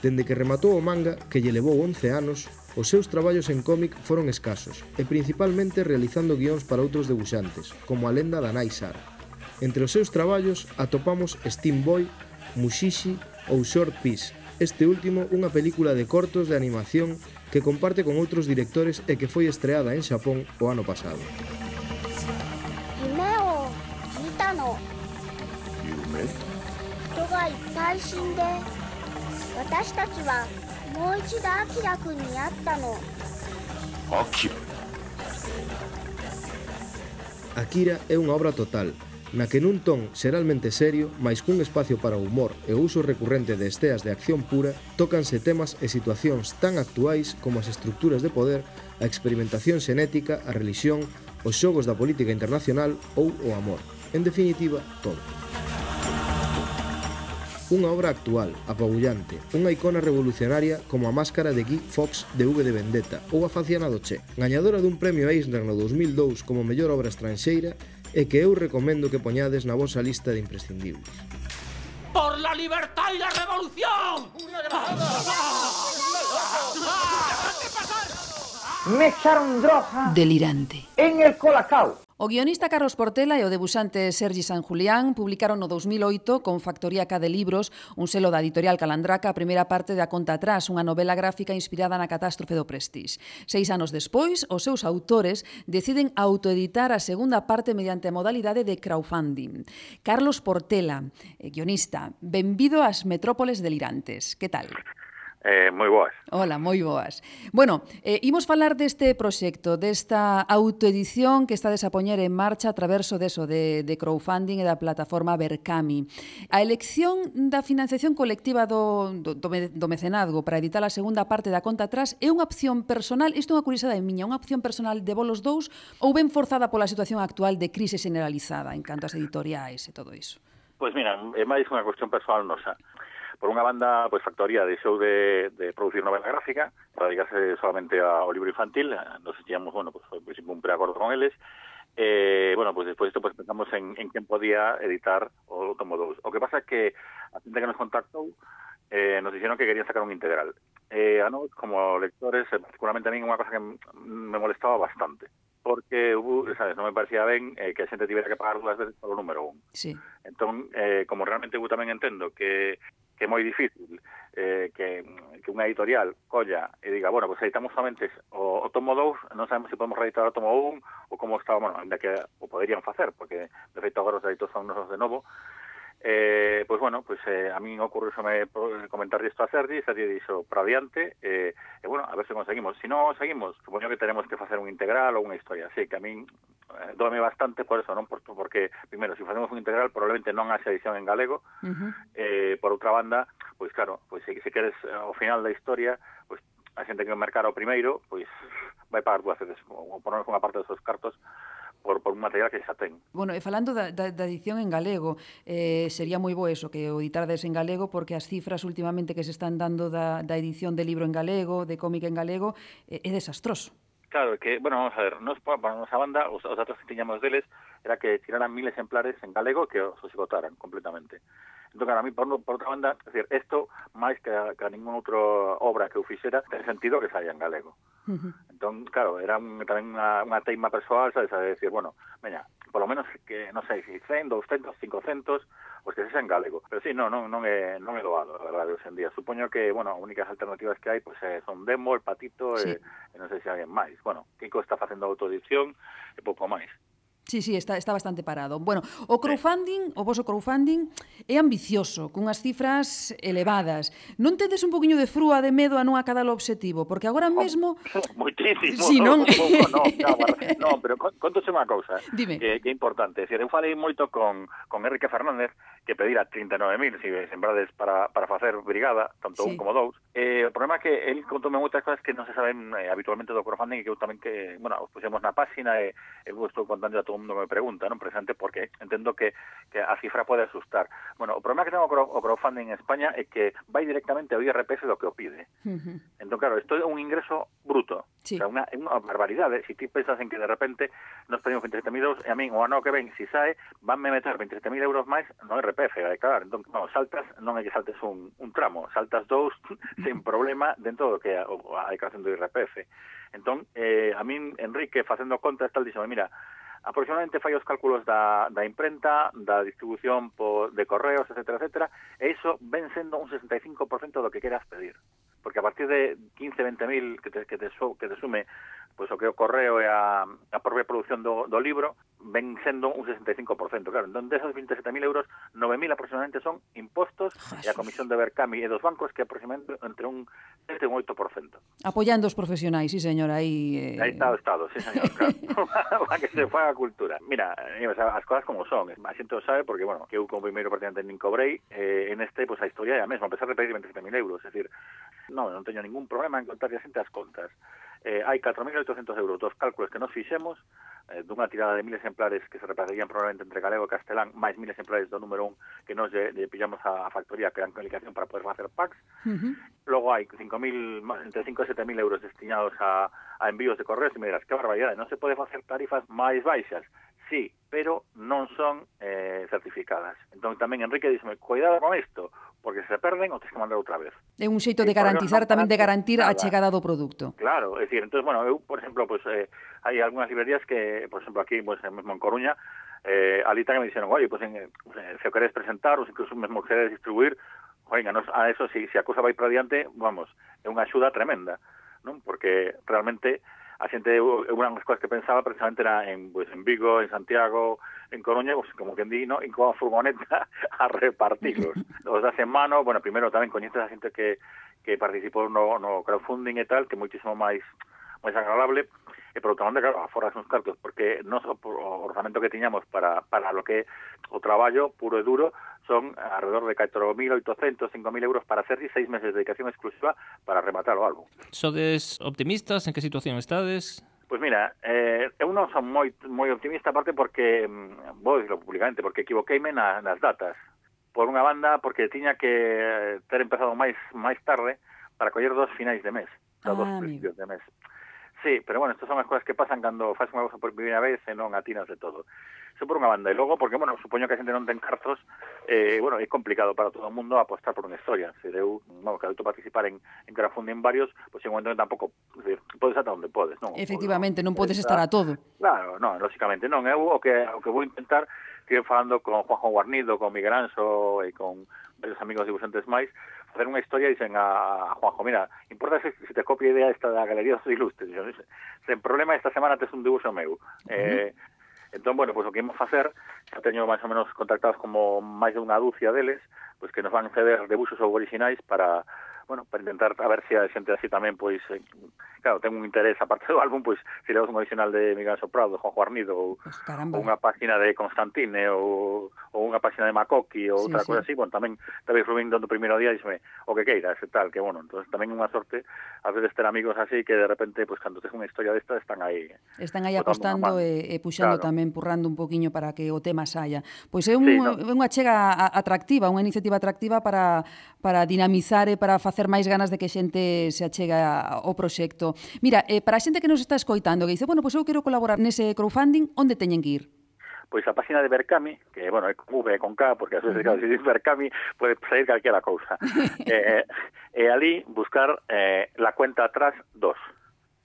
Dende que rematou o manga, que lle levou 11 anos, os seus traballos en cómic foron escasos, e principalmente realizando guións para outros debuxantes, como a lenda da Nai Sara. Entre os seus traballos atopamos Steam Boy, Mushishi ou Short Piece, este último unha película de cortos de animación que comparte con outros directores e que foi estreada en Xapón o ano pasado. がいっぱい死んで私たちはもう一度アキラ君に会ったのアキラ Akira é unha obra total, na que nun ton xeralmente serio, máis cun espacio para o humor e o uso recurrente de esteas de acción pura, tócanse temas e situacións tan actuais como as estructuras de poder, a experimentación xenética, a religión, os xogos da política internacional ou o amor. En definitiva, todo. Unha obra actual, apabullante, unha icona revolucionaria como a máscara de Guy Fox de V de Vendetta ou a faciana do Che, gañadora dun premio Eisner no 2002 como mellor obra estranxeira e que eu recomendo que poñades na vosa lista de imprescindibles. ¡Por la libertad y la revolución! Me echaron droga. Delirante. En el colacao. O guionista Carlos Portela e o debuxante Sergi San Julián publicaron no 2008 con Factoría K de Libros, un selo da editorial Calandraca, a primeira parte da Conta Atrás, unha novela gráfica inspirada na catástrofe do Prestige. Seis anos despois, os seus autores deciden autoeditar a segunda parte mediante a modalidade de crowdfunding. Carlos Portela, eh, guionista, benvido ás metrópoles delirantes. Que tal? Eh, moi boas. Ola, moi boas. Bueno, eh, imos falar deste proxecto, desta autoedición que está a poñer en marcha a traverso deso de, de crowdfunding e da plataforma Berkami. A elección da financiación colectiva do, do, do, mecenazgo para editar a segunda parte da conta atrás é unha opción personal, isto é unha curiosidade miña, unha opción personal de bolos dous ou ben forzada pola situación actual de crise generalizada en canto ás editoriais e todo iso? Pois mira, é máis unha cuestión personal nosa. Por unha banda, pois Factoría deixou de, de producir novela gráfica para dedicarse solamente ao libro infantil. Nos sentíamos, bueno, pois, pois un preacordo con eles. Eh, bueno, pues despois isto pues, pensamos en, en quen podía editar o tomo 2. O que pasa é que a xente que nos contactou eh, nos dixeron que querían sacar un integral. Eh, a nos, como lectores, eh, particularmente a mí, unha cosa que me molestaba bastante porque sabes, non me parecía ben eh, que a xente tivera que pagar dúas veces polo número un. Sí. Entón, eh, como realmente eu tamén entendo que que é moi difícil eh, que, que unha editorial colla e diga, bueno, pois pues editamos somente o, o tomo 2, non sabemos se podemos reeditar o tomo 1 ou como está, bueno, ainda que o poderían facer, porque de feito agora os editos son nosos de novo, Eh, pois, bueno, pois, eh, a min ocurre me eh, comentar isto a Sergi, Sergi dixo oh, para adiante, eh, e, bueno, a ver se conseguimos. Se si non conseguimos, supoño que teremos que facer un integral ou unha historia, así que a min eh, dome bastante por eso, non? Por, porque, primeiro, se si facemos un integral, probablemente non haxe edición en galego, uh -huh. eh, por outra banda, pois claro, pois se, se queres eh, ao final da historia, pois a xente que mercar o primeiro, pois vai pagar dúas veces, ou ponernos unha parte dos seus cartos, por, por un material que xa ten. Bueno, e falando da, da, da edición en galego, eh, sería moi bo eso, que o editardes en galego, porque as cifras últimamente que se están dando da, da edición de libro en galego, de cómic en galego, eh, é desastroso. Claro, que, bueno, vamos a ver, nos, para a nosa banda, os, os datos que tiñamos deles era que tiraran mil exemplares en galego que os esgotaran completamente. Entón, a mí, por, por outra banda, é decir, esto, máis que a, que a ninguna outra obra que eu fixera, ten sentido que saia en galego. Uh -huh. Entón, claro, era un, tamén unha, unha teima persoal, sabes, a decir, bueno, veña, polo menos que, non sei, 100, 200, 500, pois que se en galego. Pero sí, non, non, non é, non é doado, a verdade, hoxe en día. Supoño que, bueno, as únicas alternativas que hai, pois, pues, son Demo, El Patito, sí. e, e non sei se alguén máis. Bueno, Kiko está facendo autoedición e pouco máis. Sí, sí, está, está bastante parado. Bueno, o crowdfunding, o vosso crowdfunding, é ambicioso, cunhas cifras elevadas. Non tedes un poquinho de frúa de medo a non acadar o obxectivo? Porque agora mesmo... Oh, Moitísimo, Sí, non? non, no, no, pero contoche unha cousa Dime. Que, que é importante. Decir, eu falei moito con, con Enrique Fernández, que pedira 39.000 se sembrades para, para facer brigada, tanto sí. un como dous. Eh, o problema é que ele contoume moitas cosas que non se saben eh, habitualmente do crowdfunding e que eu tamén que, bueno, os pusemos na página e eu estou contando a todo mundo me pregunta, non presente porque entendo que, que a cifra pode asustar. Bueno, o problema que ten o crowdfunding en España é que vai directamente ao IRPF do que o pide. Uh -huh. Entón, claro, isto é un ingreso bruto. Sí. O sea, unha, unha barbaridade. Se si ti pensas en que de repente nos pedimos 27.000 euros e a min o ano que ven, si sae, vanme meter 27.000 euros máis no IRPF, peza, claro, entón, non, saltas, non é que saltes un, un tramo, saltas dous sen problema dentro do que a, a declaración do IRPF. Entón, eh, a min, Enrique, facendo contas, tal, dixo, mira, aproximadamente fai os cálculos da, da imprenta, da distribución por, de correos, etc, etc, e iso ven sendo un 65% do que queras pedir. Porque a partir de 15, 20 mil que te, que te, que te sume pois o que o correo e a, a propia produción do, do libro ven sendo un 65%, claro. Entón, desos 27.000 euros, 9.000 aproximadamente son impostos Jesús. e a comisión de Bercami e dos bancos que aproximadamente entre un 7 e un 8%. Apoyando os profesionais, sí, señor, aí... Eh... Aí está o Estado, sí, señor, claro. que se faga a cultura. Mira, eh, as cousas como son. Eh. A xente o sabe porque, bueno, que eu como primeiro presidente nin cobrei, eh, en este, pois pues, a historia é a mesma, a pesar de pedir 27.000 euros. É dicir, Non, non teño ningún problema en contar a xente as contas. Eh, hai 4.800 euros dos cálculos que nos fixemos eh, dunha tirada de mil exemplares que se repartirían probablemente entre galego e castelán, máis mil exemplares do número 1 que nos lle, lle pillamos a factoría que dan comunicación para poder facer packs. Uh -huh. Logo hai 5.000, entre 5 e 7.000 euros destinados a, a envíos de correos e me dirás, que barbaridade, non se pode facer tarifas máis baixas sí, pero non son eh, certificadas. Entón tamén Enrique dixeme, cuidado con isto, porque se perden ou tens que mandar outra vez. É un xeito de garantizar, tamén de garantir a chegada do produto. Claro, é dicir, entón, bueno, eu, por exemplo, pues, eh, hai algunhas librerías que, por exemplo, aquí, pues, mesmo en Coruña, eh, ali que me dixeron, oye, pues, en, eh, se o queres presentar ou se incluso mesmo queres distribuir, oiga, nos, a eso, si, si a cousa vai para diante, vamos, é unha axuda tremenda, non? Porque realmente a xente, unha das cousas que pensaba precisamente era en, pues, en Vigo, en Santiago, en Coruña, pues, como que di, ¿no? en coa furgoneta a repartirlos. Os das en mano, bueno, primeiro tamén coñeces a xente que, que participou no, no crowdfunding e tal, que é moitísimo máis máis agradable, e por outro lado, claro, aforras uns cartos, porque non o orzamento que tiñamos para, para lo que o traballo puro e duro, son alrededor de 4.800, 5.000 euros para hacer e seis meses de dedicación exclusiva para rematar o álbum. Sodes optimistas? En que situación estades? Pois pues mira, eh, eu non son moi moi optimista aparte porque mm, vou dicirlo públicamente, porque equivoqueime na, nas datas. Por unha banda porque tiña que eh, ter empezado máis máis tarde para coller dos finais de mes, ah, dos principios de mes. Sí, pero bueno, estas son as cousas que pasan cando faz unha cousa por primeira vez e non atinas de todo. Eso por unha banda. E logo, porque, bueno, supoño que a xente non ten cartos, eh, bueno, é complicado para todo o mundo apostar por unha historia. Se deu, vamos, que adulto participar en, en crowdfunding varios, pois pues, en un momento tampouco, decir, podes ata onde podes, non? Efectivamente, non podes estar a todo. Claro, non, lóxicamente non. Eu o que, o que vou intentar, que falando con Juanjo Guarnido, con Miguel Anso e con varios amigos dibujantes máis, hacer unha historia e dicen a, a Juanjo, mira, importa se, se te copia a idea esta da Galería dos Ilustres, dicen, sen problema esta semana tes un dibuixo meu. Uh -huh. eh, entón, bueno, pois pues, o que imos facer, xa teño máis ou menos contactados como máis de unha dúcia deles, pois pues, que nos van ceder debuxos orixinais para bueno, para intentar a ver se si a xente así tamén pois eh, claro, ten un interés aparte do álbum, pois se levas un adicional de Miguel Soprado, de Juan Juarnido, ou, pues ou unha página de Constantine ou, ou unha página de Macoqui ou sí, outra sí. cousa así, bueno, tamén tamén Rubin dando no primeiro día dixeme o que queiras e tal, que bueno, entonces tamén unha sorte a veces ter amigos así que de repente pois cando tes unha historia desta están aí. Están aí apostando e, e eh, eh, puxando claro. tamén purrando un poquiño para que o tema saia. Pois é un, sí, no? unha chega atractiva, unha iniciativa atractiva para para dinamizar e para facer máis ganas de que xente se achega ao proxecto. Mira, eh, para a xente que nos está escoitando, que dice, bueno, pois pues eu quero colaborar nese crowdfunding, onde teñen que ir? pois a página de Berkami, que, bueno, é con V e con K, porque a veces, claro, se dices Berkami, pode sair calquera cousa. eh, e eh, ali buscar eh, la cuenta atrás 2.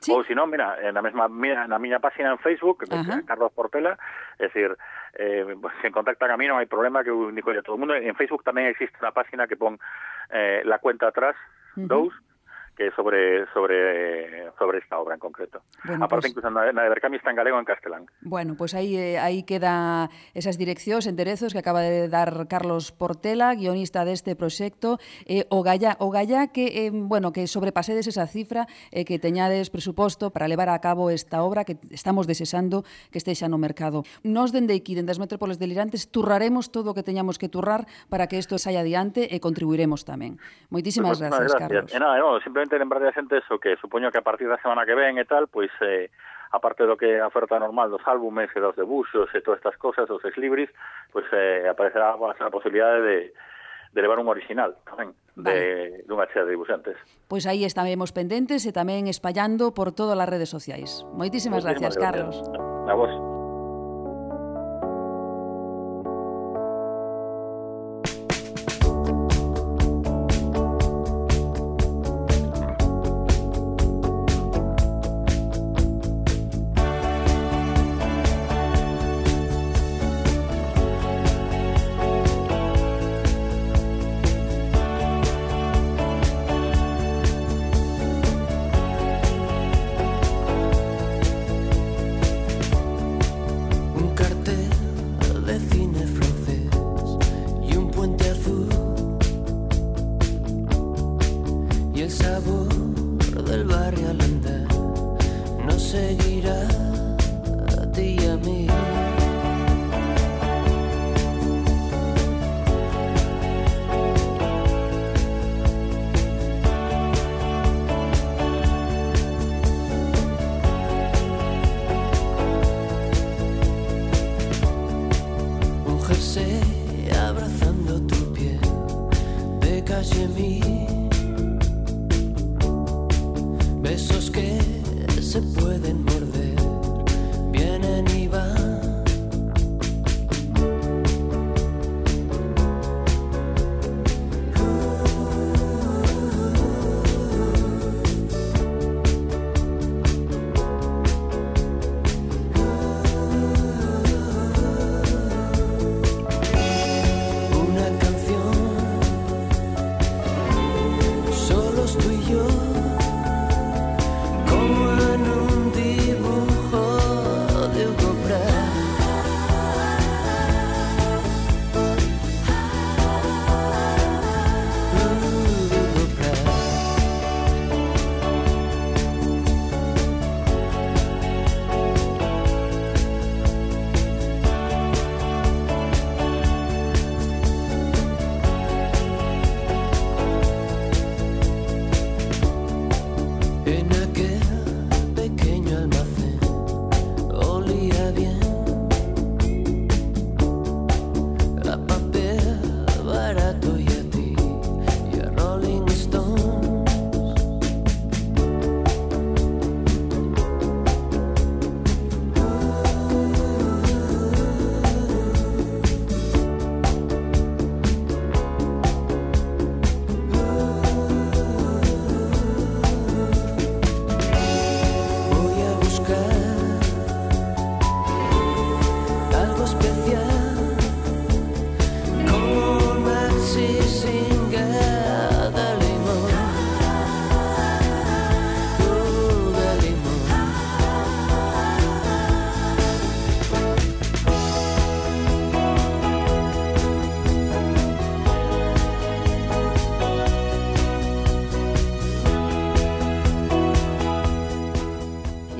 ¿Sí? Ou, se non, mira, na mesma mira, na miña página en Facebook, que é Carlos Portela, é dicir, eh, se contactan a mí non hai problema que eu indico a todo o mundo. En Facebook tamén existe unha página que pon eh, la cuenta atrás uh -huh. dous, que sobre sobre sobre esta obra en concreto. Bueno, Aparte, pues, incluso na, na de Berkami está en galego en castelán. Bueno, pues aí eh, aí queda esas direccións, enderezos que acaba de dar Carlos Portela, guionista deste proxecto, eh, o Gaya o Gaya que eh, bueno, que sobrepasedes esa cifra eh, que teñades presuposto para levar a cabo esta obra que estamos desesando que estexa no mercado. Nos dende aquí, dende as metrópoles delirantes, turraremos todo o que teñamos que turrar para que isto saia adiante e contribuiremos tamén. Moitísimas pues, gracias, gracias, Carlos. Eh, nada, no, simplemente simplemente lembrar a xente eso, que supoño que a partir da semana que ven e tal, pois eh, aparte do que a oferta normal dos álbumes e dos debuxos e todas estas cosas, os exlibris, pois eh, aparecerá a posibilidade de, de levar un original tamén vale. de, dunha chea de dibuxantes. Pois aí estaremos pendentes e tamén espallando por todas as redes sociais. Moitísimas, Moitísimas gracias, gracias, Carlos. A vos.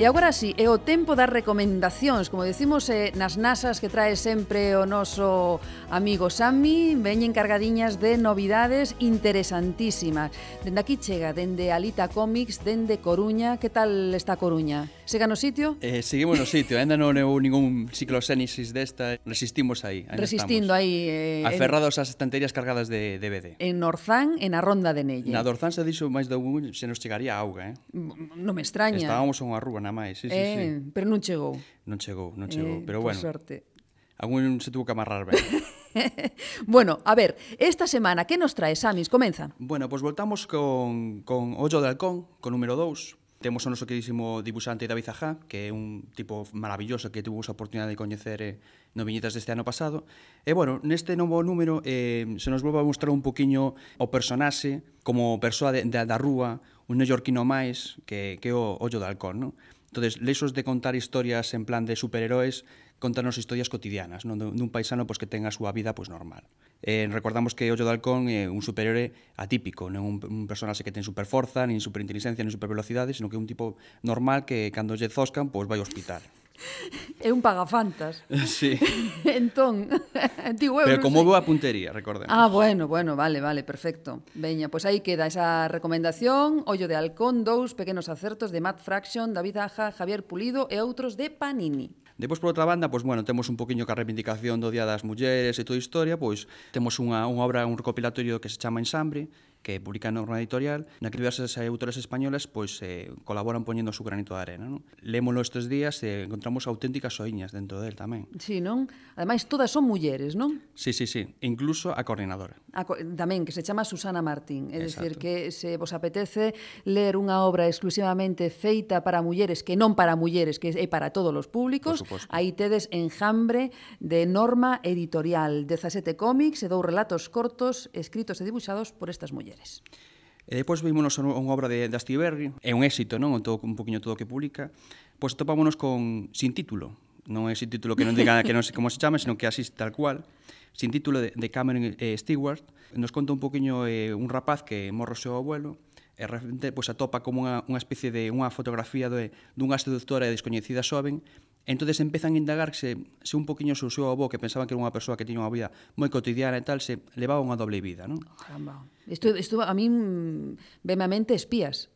E agora sí, é o tempo das recomendacións, como decimos eh, nas nasas que trae sempre o noso amigo Sami, veñen cargadiñas de novidades interesantísimas. Dende aquí chega, dende Alita Comics, dende Coruña, que tal está Coruña? Sega no sitio? Eh, seguimos no sitio, ainda non houve ningún ciclosénesis desta, resistimos aí. Resistindo estamos. aí. Eh, Aferrados en... ás estanterías cargadas de DVD. En Orzán, en a Ronda de Nelle. Na Dorzán se dixo máis de un, se nos chegaría auga, eh? Non me extraña. Estábamos a unha rúa na máis, sí, sí, eh, sí. Pero non chegou. Non chegou, non chegou, eh, pero pois bueno. sorte. Algún se tuvo que amarrar ben. bueno, a ver, esta semana que nos traes, Amis? Comeza. Bueno, pois pues voltamos con, con Ollo de Halcón, con número 2. Temos o noso queridísimo dibuixante David Zajá, que é un tipo maravilloso que tuvo a oportunidade de coñecer eh, no Viñetas deste ano pasado. E, bueno, neste novo número eh, se nos volve a mostrar un poquinho o personaxe como persoa de, de, da rúa, un neoyorquino máis que, que o ollo de halcón, non? Entonces, lexos de contar historias en plan de superheróis, contanos historias cotidianas, non dun paisano pois que tenga a súa vida pois normal. Eh, recordamos que Ollo de Halcón é un superhéroe atípico, non un, un personaxe que ten superforza, nin superinteligencia, nin supervelocidade, sino que é un tipo normal que cando lle zoscan, pois vai ao hospital. É un pagafantas. Sí. entón, digo, eu Pero como sei. boa puntería, recordemos. Ah, bueno, bueno, vale, vale, perfecto. Veña, pois pues aí queda esa recomendación, Ollo de Halcón, dous pequenos acertos de Matt Fraction, David Aja, Javier Pulido e outros de Panini. Depois, por outra banda, pois, bueno, temos un poquinho que a reivindicación do Día das Mulleres e toda a historia, pois temos unha, unha obra, un recopilatorio que se chama Ensambre, que publica norma editorial, na que diversas autoras españolas pois eh, colaboran poñendo o seu granito de arena. Non? Lémolo estes días e eh, encontramos auténticas oiñas dentro del tamén. Sí, non? Ademais, todas son mulleres, non? Sí, sí, sí. Incluso a coordinadora. A co tamén, que se chama Susana Martín. É dicir, que se vos apetece ler unha obra exclusivamente feita para mulleres, que non para mulleres, que é para todos os públicos, aí tedes enjambre de norma editorial. 17 cómics e dous relatos cortos escritos e dibuixados por estas mulleres. E depois eh, vimos unha obra de, de Astiberri, é un éxito, non? Todo, un poquinho todo o que publica. Pois topámonos con Sin Título, non é sin título que non diga que non sei como se chama, senón que así tal cual, sin título de, de Cameron eh, Stewart, nos conta un poquinho eh, un rapaz que morre o seu abuelo, e de repente pois, atopa como unha, unha especie de unha fotografía de, dunha seductora e descoñecida xoven entonces empezan a indagarse se un poquinho o seu avó que pensaban que era unha persoa que tiña unha vida moi cotidiana e tal, se levaba unha doble vida, non? Oh, caramba. Isto, isto a min veme a mente espías.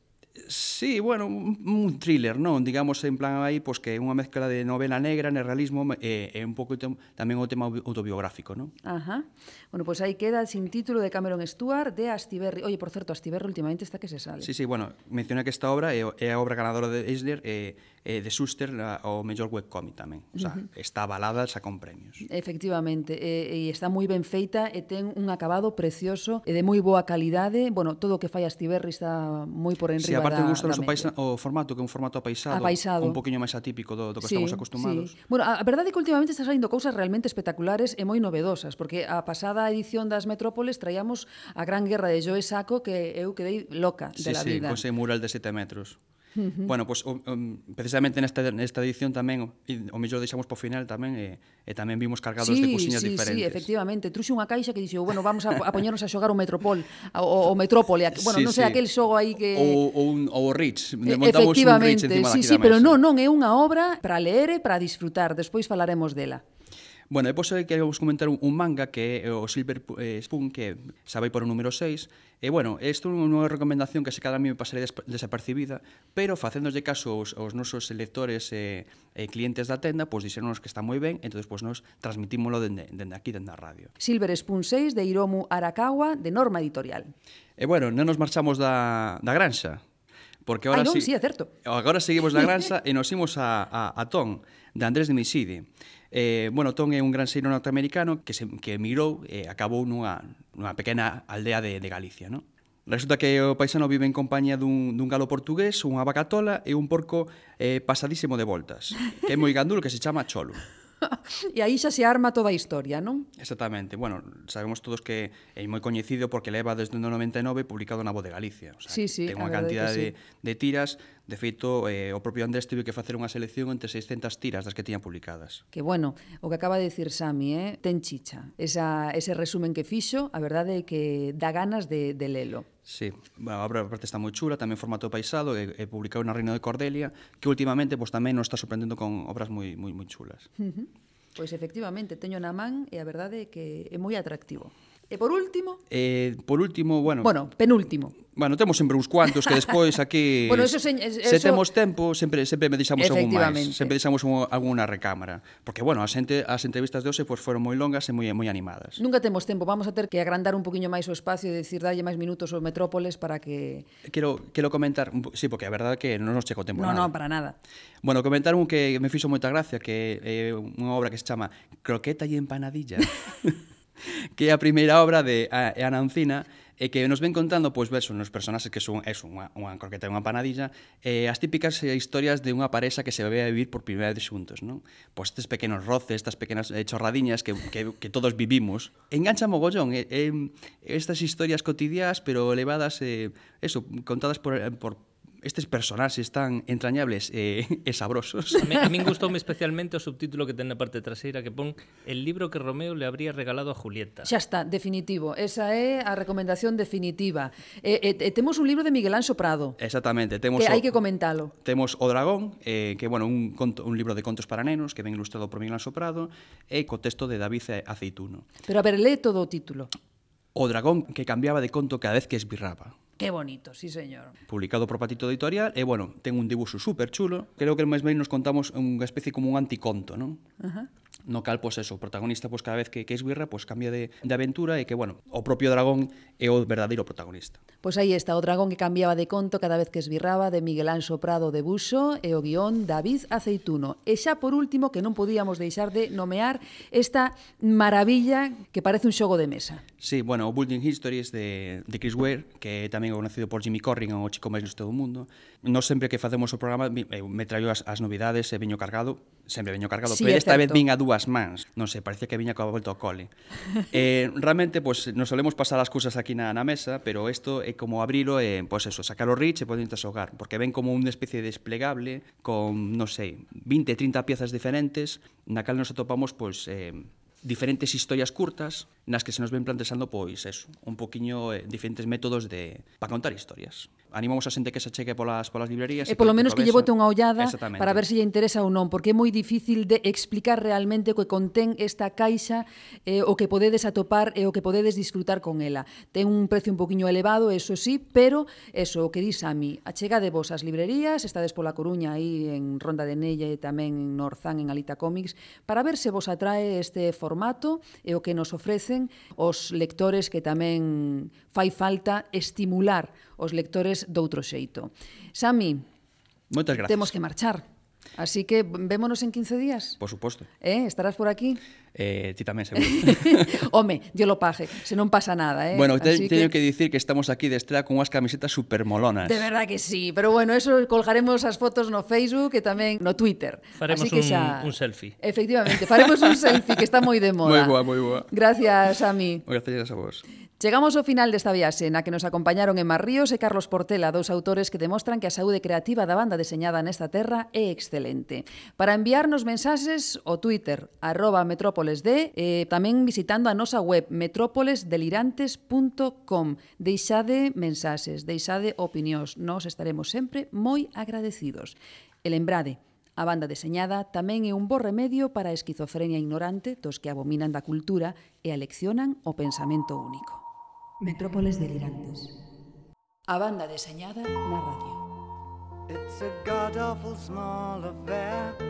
Sí, bueno, un, un thriller, non? Digamos, en plan aí, pois que é unha mezcla de novela negra, ne realismo e, e un pouco tamén o tema autobiográfico, non? Ajá. Bueno, pois pues aí queda sin título de Cameron Stewart de Astiberri. Oye, por certo, Astiberri últimamente está que se sale. Sí, sí, bueno, menciona que esta obra é, é a obra ganadora de Eisner, eh, eh, de Schuster o mellor webcomic tamén. O sea, uh -huh. está avalada, xa con premios. Efectivamente, e, e está moi ben feita e ten un acabado precioso e de moi boa calidade. Bueno, todo o que fai Astiberri está moi por enriba sí, aparte da, gusta da paisa, o formato, que é un formato apaisado, apaisado. un poquinho máis atípico do, do que sí, estamos acostumados. Sí. Bueno, a, a verdade é que últimamente está saindo cousas realmente espectaculares e moi novedosas, porque a pasada edición das Metrópoles traíamos a Gran Guerra de Joe Saco que eu quedei loca de sí, la sí, vida. Sí, sí, con ese mural de 7 metros. Bueno, pois pues, o, precisamente nesta, nesta edición tamén o, o mellor deixamos para o final tamén e, e tamén vimos cargados sí, de cousiñas sí, diferentes. Sí, efectivamente, truxe unha caixa que dixo, bueno, vamos a, a poñernos a xogar o Metropol, o, o Metrópole, a, bueno, sí, non sei sí. aquel xogo aí que o o un, o Rich, montamos un Rich encima sí, da sí, mesa. pero non, non é unha obra para ler e para disfrutar, despois falaremos dela. Bueno, e pois, eh, vos queremos comentar un, un manga que é o Silver eh, Spoon, que sabei por o número 6, e bueno, isto é unha recomendación que se cada a mí me pasaría des desapercibida, pero facéndolle caso aos, aos nosos lectores e, e clientes da tenda, pois dixeronos que está moi ben, entonces pois nos transmitímolo dende, dende aquí, dende a radio. Silver Spoon 6 de Hiromu Arakawa, de Norma Editorial. E bueno, non nos marchamos da, da granxa, porque agora non, si, sí, é certo. Agora seguimos na granxa e nos imos a, a, a Ton, de Andrés de Miside. Eh, bueno, Tom é un gran seiro norteamericano que, se, que emigrou e eh, acabou nunha, nunha pequena aldea de, de Galicia, non? Resulta que o paisano vive en compañía dun, dun galo portugués, unha vacatola e un porco eh, pasadísimo de voltas, que é moi gandulo que se chama Cholo. e aí xa se arma toda a historia, non? Exactamente. Bueno, sabemos todos que é moi coñecido porque leva desde o 99 publicado na Voz de Galicia. O sea, sí, sí, ten unha cantidad sí. de, de tiras De feito, eh, o propio Andrés teve que facer unha selección entre 600 tiras das que tiñan publicadas. Que bueno, o que acaba de dicir Sami, eh, ten chicha. Esa, ese resumen que fixo, a verdade é que dá ganas de, de lelo. Sí, a obra aparte está moi chula, tamén formato paisado, e, e publicado na Reina de Cordelia, que últimamente pois, tamén nos está sorprendendo con obras moi, moi, moi chulas. Uh -huh. Pois efectivamente, teño na man e a verdade é que é moi atractivo. E por último? Eh, por último, bueno... Bueno, penúltimo. Bueno, temos sempre uns cuantos que despois aquí bueno, eso, se, eso... se temos tempo, sempre sempre me deixamos algún máis, sempre deixamos un, algunha recámara, porque bueno, a xente as entrevistas de hoxe pois pues, foron moi longas e moi moi animadas. Nunca temos tempo, vamos a ter que agrandar un poquinho máis o espacio e decir dalle máis minutos ao Metrópoles para que Quero quero comentar, sí, porque a verdade é que non nos chegou tempo no, nada. Non, non, para nada. Bueno, comentar un que me fixo moita gracia, que é eh, unha obra que se chama Croqueta e empanadilla. que é a primeira obra de eh, eh, Ana Oncina, e que nos ven contando pois verso nos personaxes que son eso, unha, unha croqueta e unha panadilla, eh, as típicas eh, historias de unha parexa que se ve a vivir por primeira vez xuntos, non? Pois estes pequenos roces, estas pequenas eh, chorradiñas que, que, que todos vivimos, engancha mogollón eh, eh, estas historias cotidiás, pero elevadas eh, eso, contadas por, eh, por estes personaxes tan entrañables e, e sabrosos. A, me, a min gustoume especialmente o subtítulo que ten na parte traseira que pon el libro que Romeo le habría regalado a Julieta. Xa está, definitivo. Esa é a recomendación definitiva. E, e, e temos un libro de Miguel Anxo Prado. Exactamente, temos que hai que comentalo. Temos O dragón, eh, que bueno, un conto, un libro de contos para nenos que ven ilustrado por Miguel Anxo Prado e co texto de David Aceituno. Pero a ver, lee todo o título. O dragón que cambiaba de conto cada vez que esbirraba. Que bonito, sí señor. Publicado por Patito Editorial e, bueno, ten un dibuixo super chulo. Creo que máis ben nos contamos unha especie como un anticonto, non? Ajá. Uh -huh no cal, pois, eso, o protagonista, pois, cada vez que, que esbirra, pois, cambia de, de aventura e que, bueno, o propio dragón é o verdadeiro protagonista. Pois aí está, o dragón que cambiaba de conto cada vez que esbirraba, de Miguel Anxo Prado de Buxo e o guión David Aceituno. E xa, por último, que non podíamos deixar de nomear esta maravilla que parece un xogo de mesa. Sí, bueno, o Building Histories de, de Chris Ware, que tamén é conocido por Jimmy Corrigan, o chico máis listo do mundo. Non sempre que facemos o programa me, eh, me traio as, as novidades e veño cargado, sempre veño cargado, sí, pero esta vez vin a dúas mans. Non sei, parecía que viña coa volta ao cole. eh, realmente, pois, pues, nos solemos pasar as cousas aquí na, na mesa, pero isto é como abrilo e, eh, pois, pues eso, sacar o rich e poder xogar, porque ven como unha especie de desplegable con, non sei, 20, 30 piezas diferentes, na cal nos atopamos, pois, pues, eh, diferentes historias curtas nas que se nos ven plantexando pois eso, un poquiño eh, diferentes métodos de para contar historias animamos a xente que se cheque polas polas librerías e, polo menos que lle bote unha ollada para ver se lle interesa ou non, porque é moi difícil de explicar realmente o que contén esta caixa eh, o que podedes atopar e o que podedes disfrutar con ela. Ten un precio un poquinho elevado, eso sí, pero eso, o que dis a mí, achegade vos as librerías, estades pola Coruña aí en Ronda de Nella e tamén en Norzán en Alita Comics, para ver se vos atrae este formato e o que nos ofrecen os lectores que tamén fai falta estimular os lectores doutro xeito. Sami, Moitas gracias. Temos que marchar. Así que vémonos en 15 días. Por suposto. Eh, estarás por aquí? Eh, ti tamén, seguro. Home, dio lo paje, se non pasa nada, eh? Bueno, te, teño que... que dicir que estamos aquí de estrela con unhas camisetas super molonas. De verdad que sí, pero bueno, eso colgaremos as fotos no Facebook e tamén no Twitter. Faremos Así que xa... un, un selfie. Efectivamente, faremos un selfie que está moi de moda. Moi boa, moi boa. Gracias a mí. Gracias a vos. Chegamos ao final desta viaxe na que nos acompañaron Emma Ríos e Carlos Portela, dous autores que demostran que a saúde creativa da banda deseñada nesta terra é excelente. Para enviarnos mensaxes, o Twitter, arroba metrópolis Metrópoles D e tamén visitando a nosa web metrópolesdelirantes.com. Deixade mensaxes, deixade opinións, nós estaremos sempre moi agradecidos. E lembrade, A banda deseñada tamén é un bo remedio para a esquizofrenia ignorante dos que abominan da cultura e aleccionan o pensamento único. Metrópoles delirantes. A banda deseñada na radio. It's a god awful small affair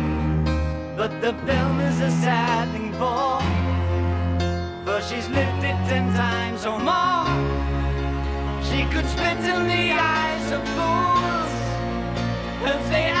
But the film is a sad thing for For she's lived it ten times or more. She could spit in the eyes of fools If they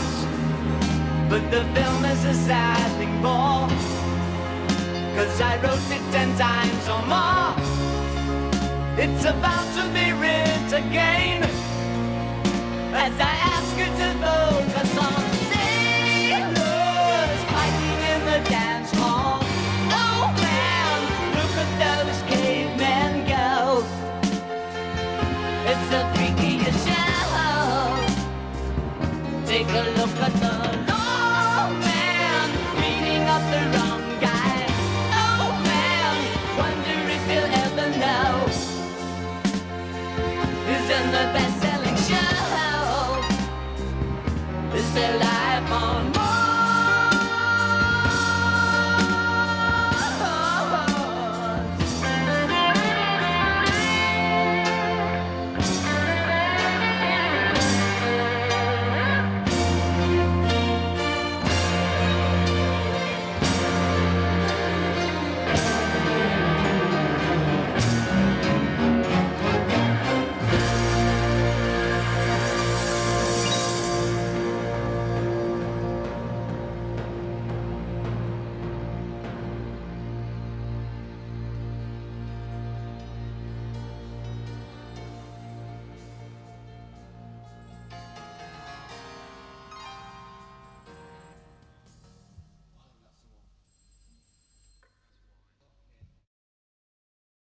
But the film is a seismic ball. Cause I wrote it ten times or more. It's about to be written again. As I ask you to vote for some sailors fighting in the dance.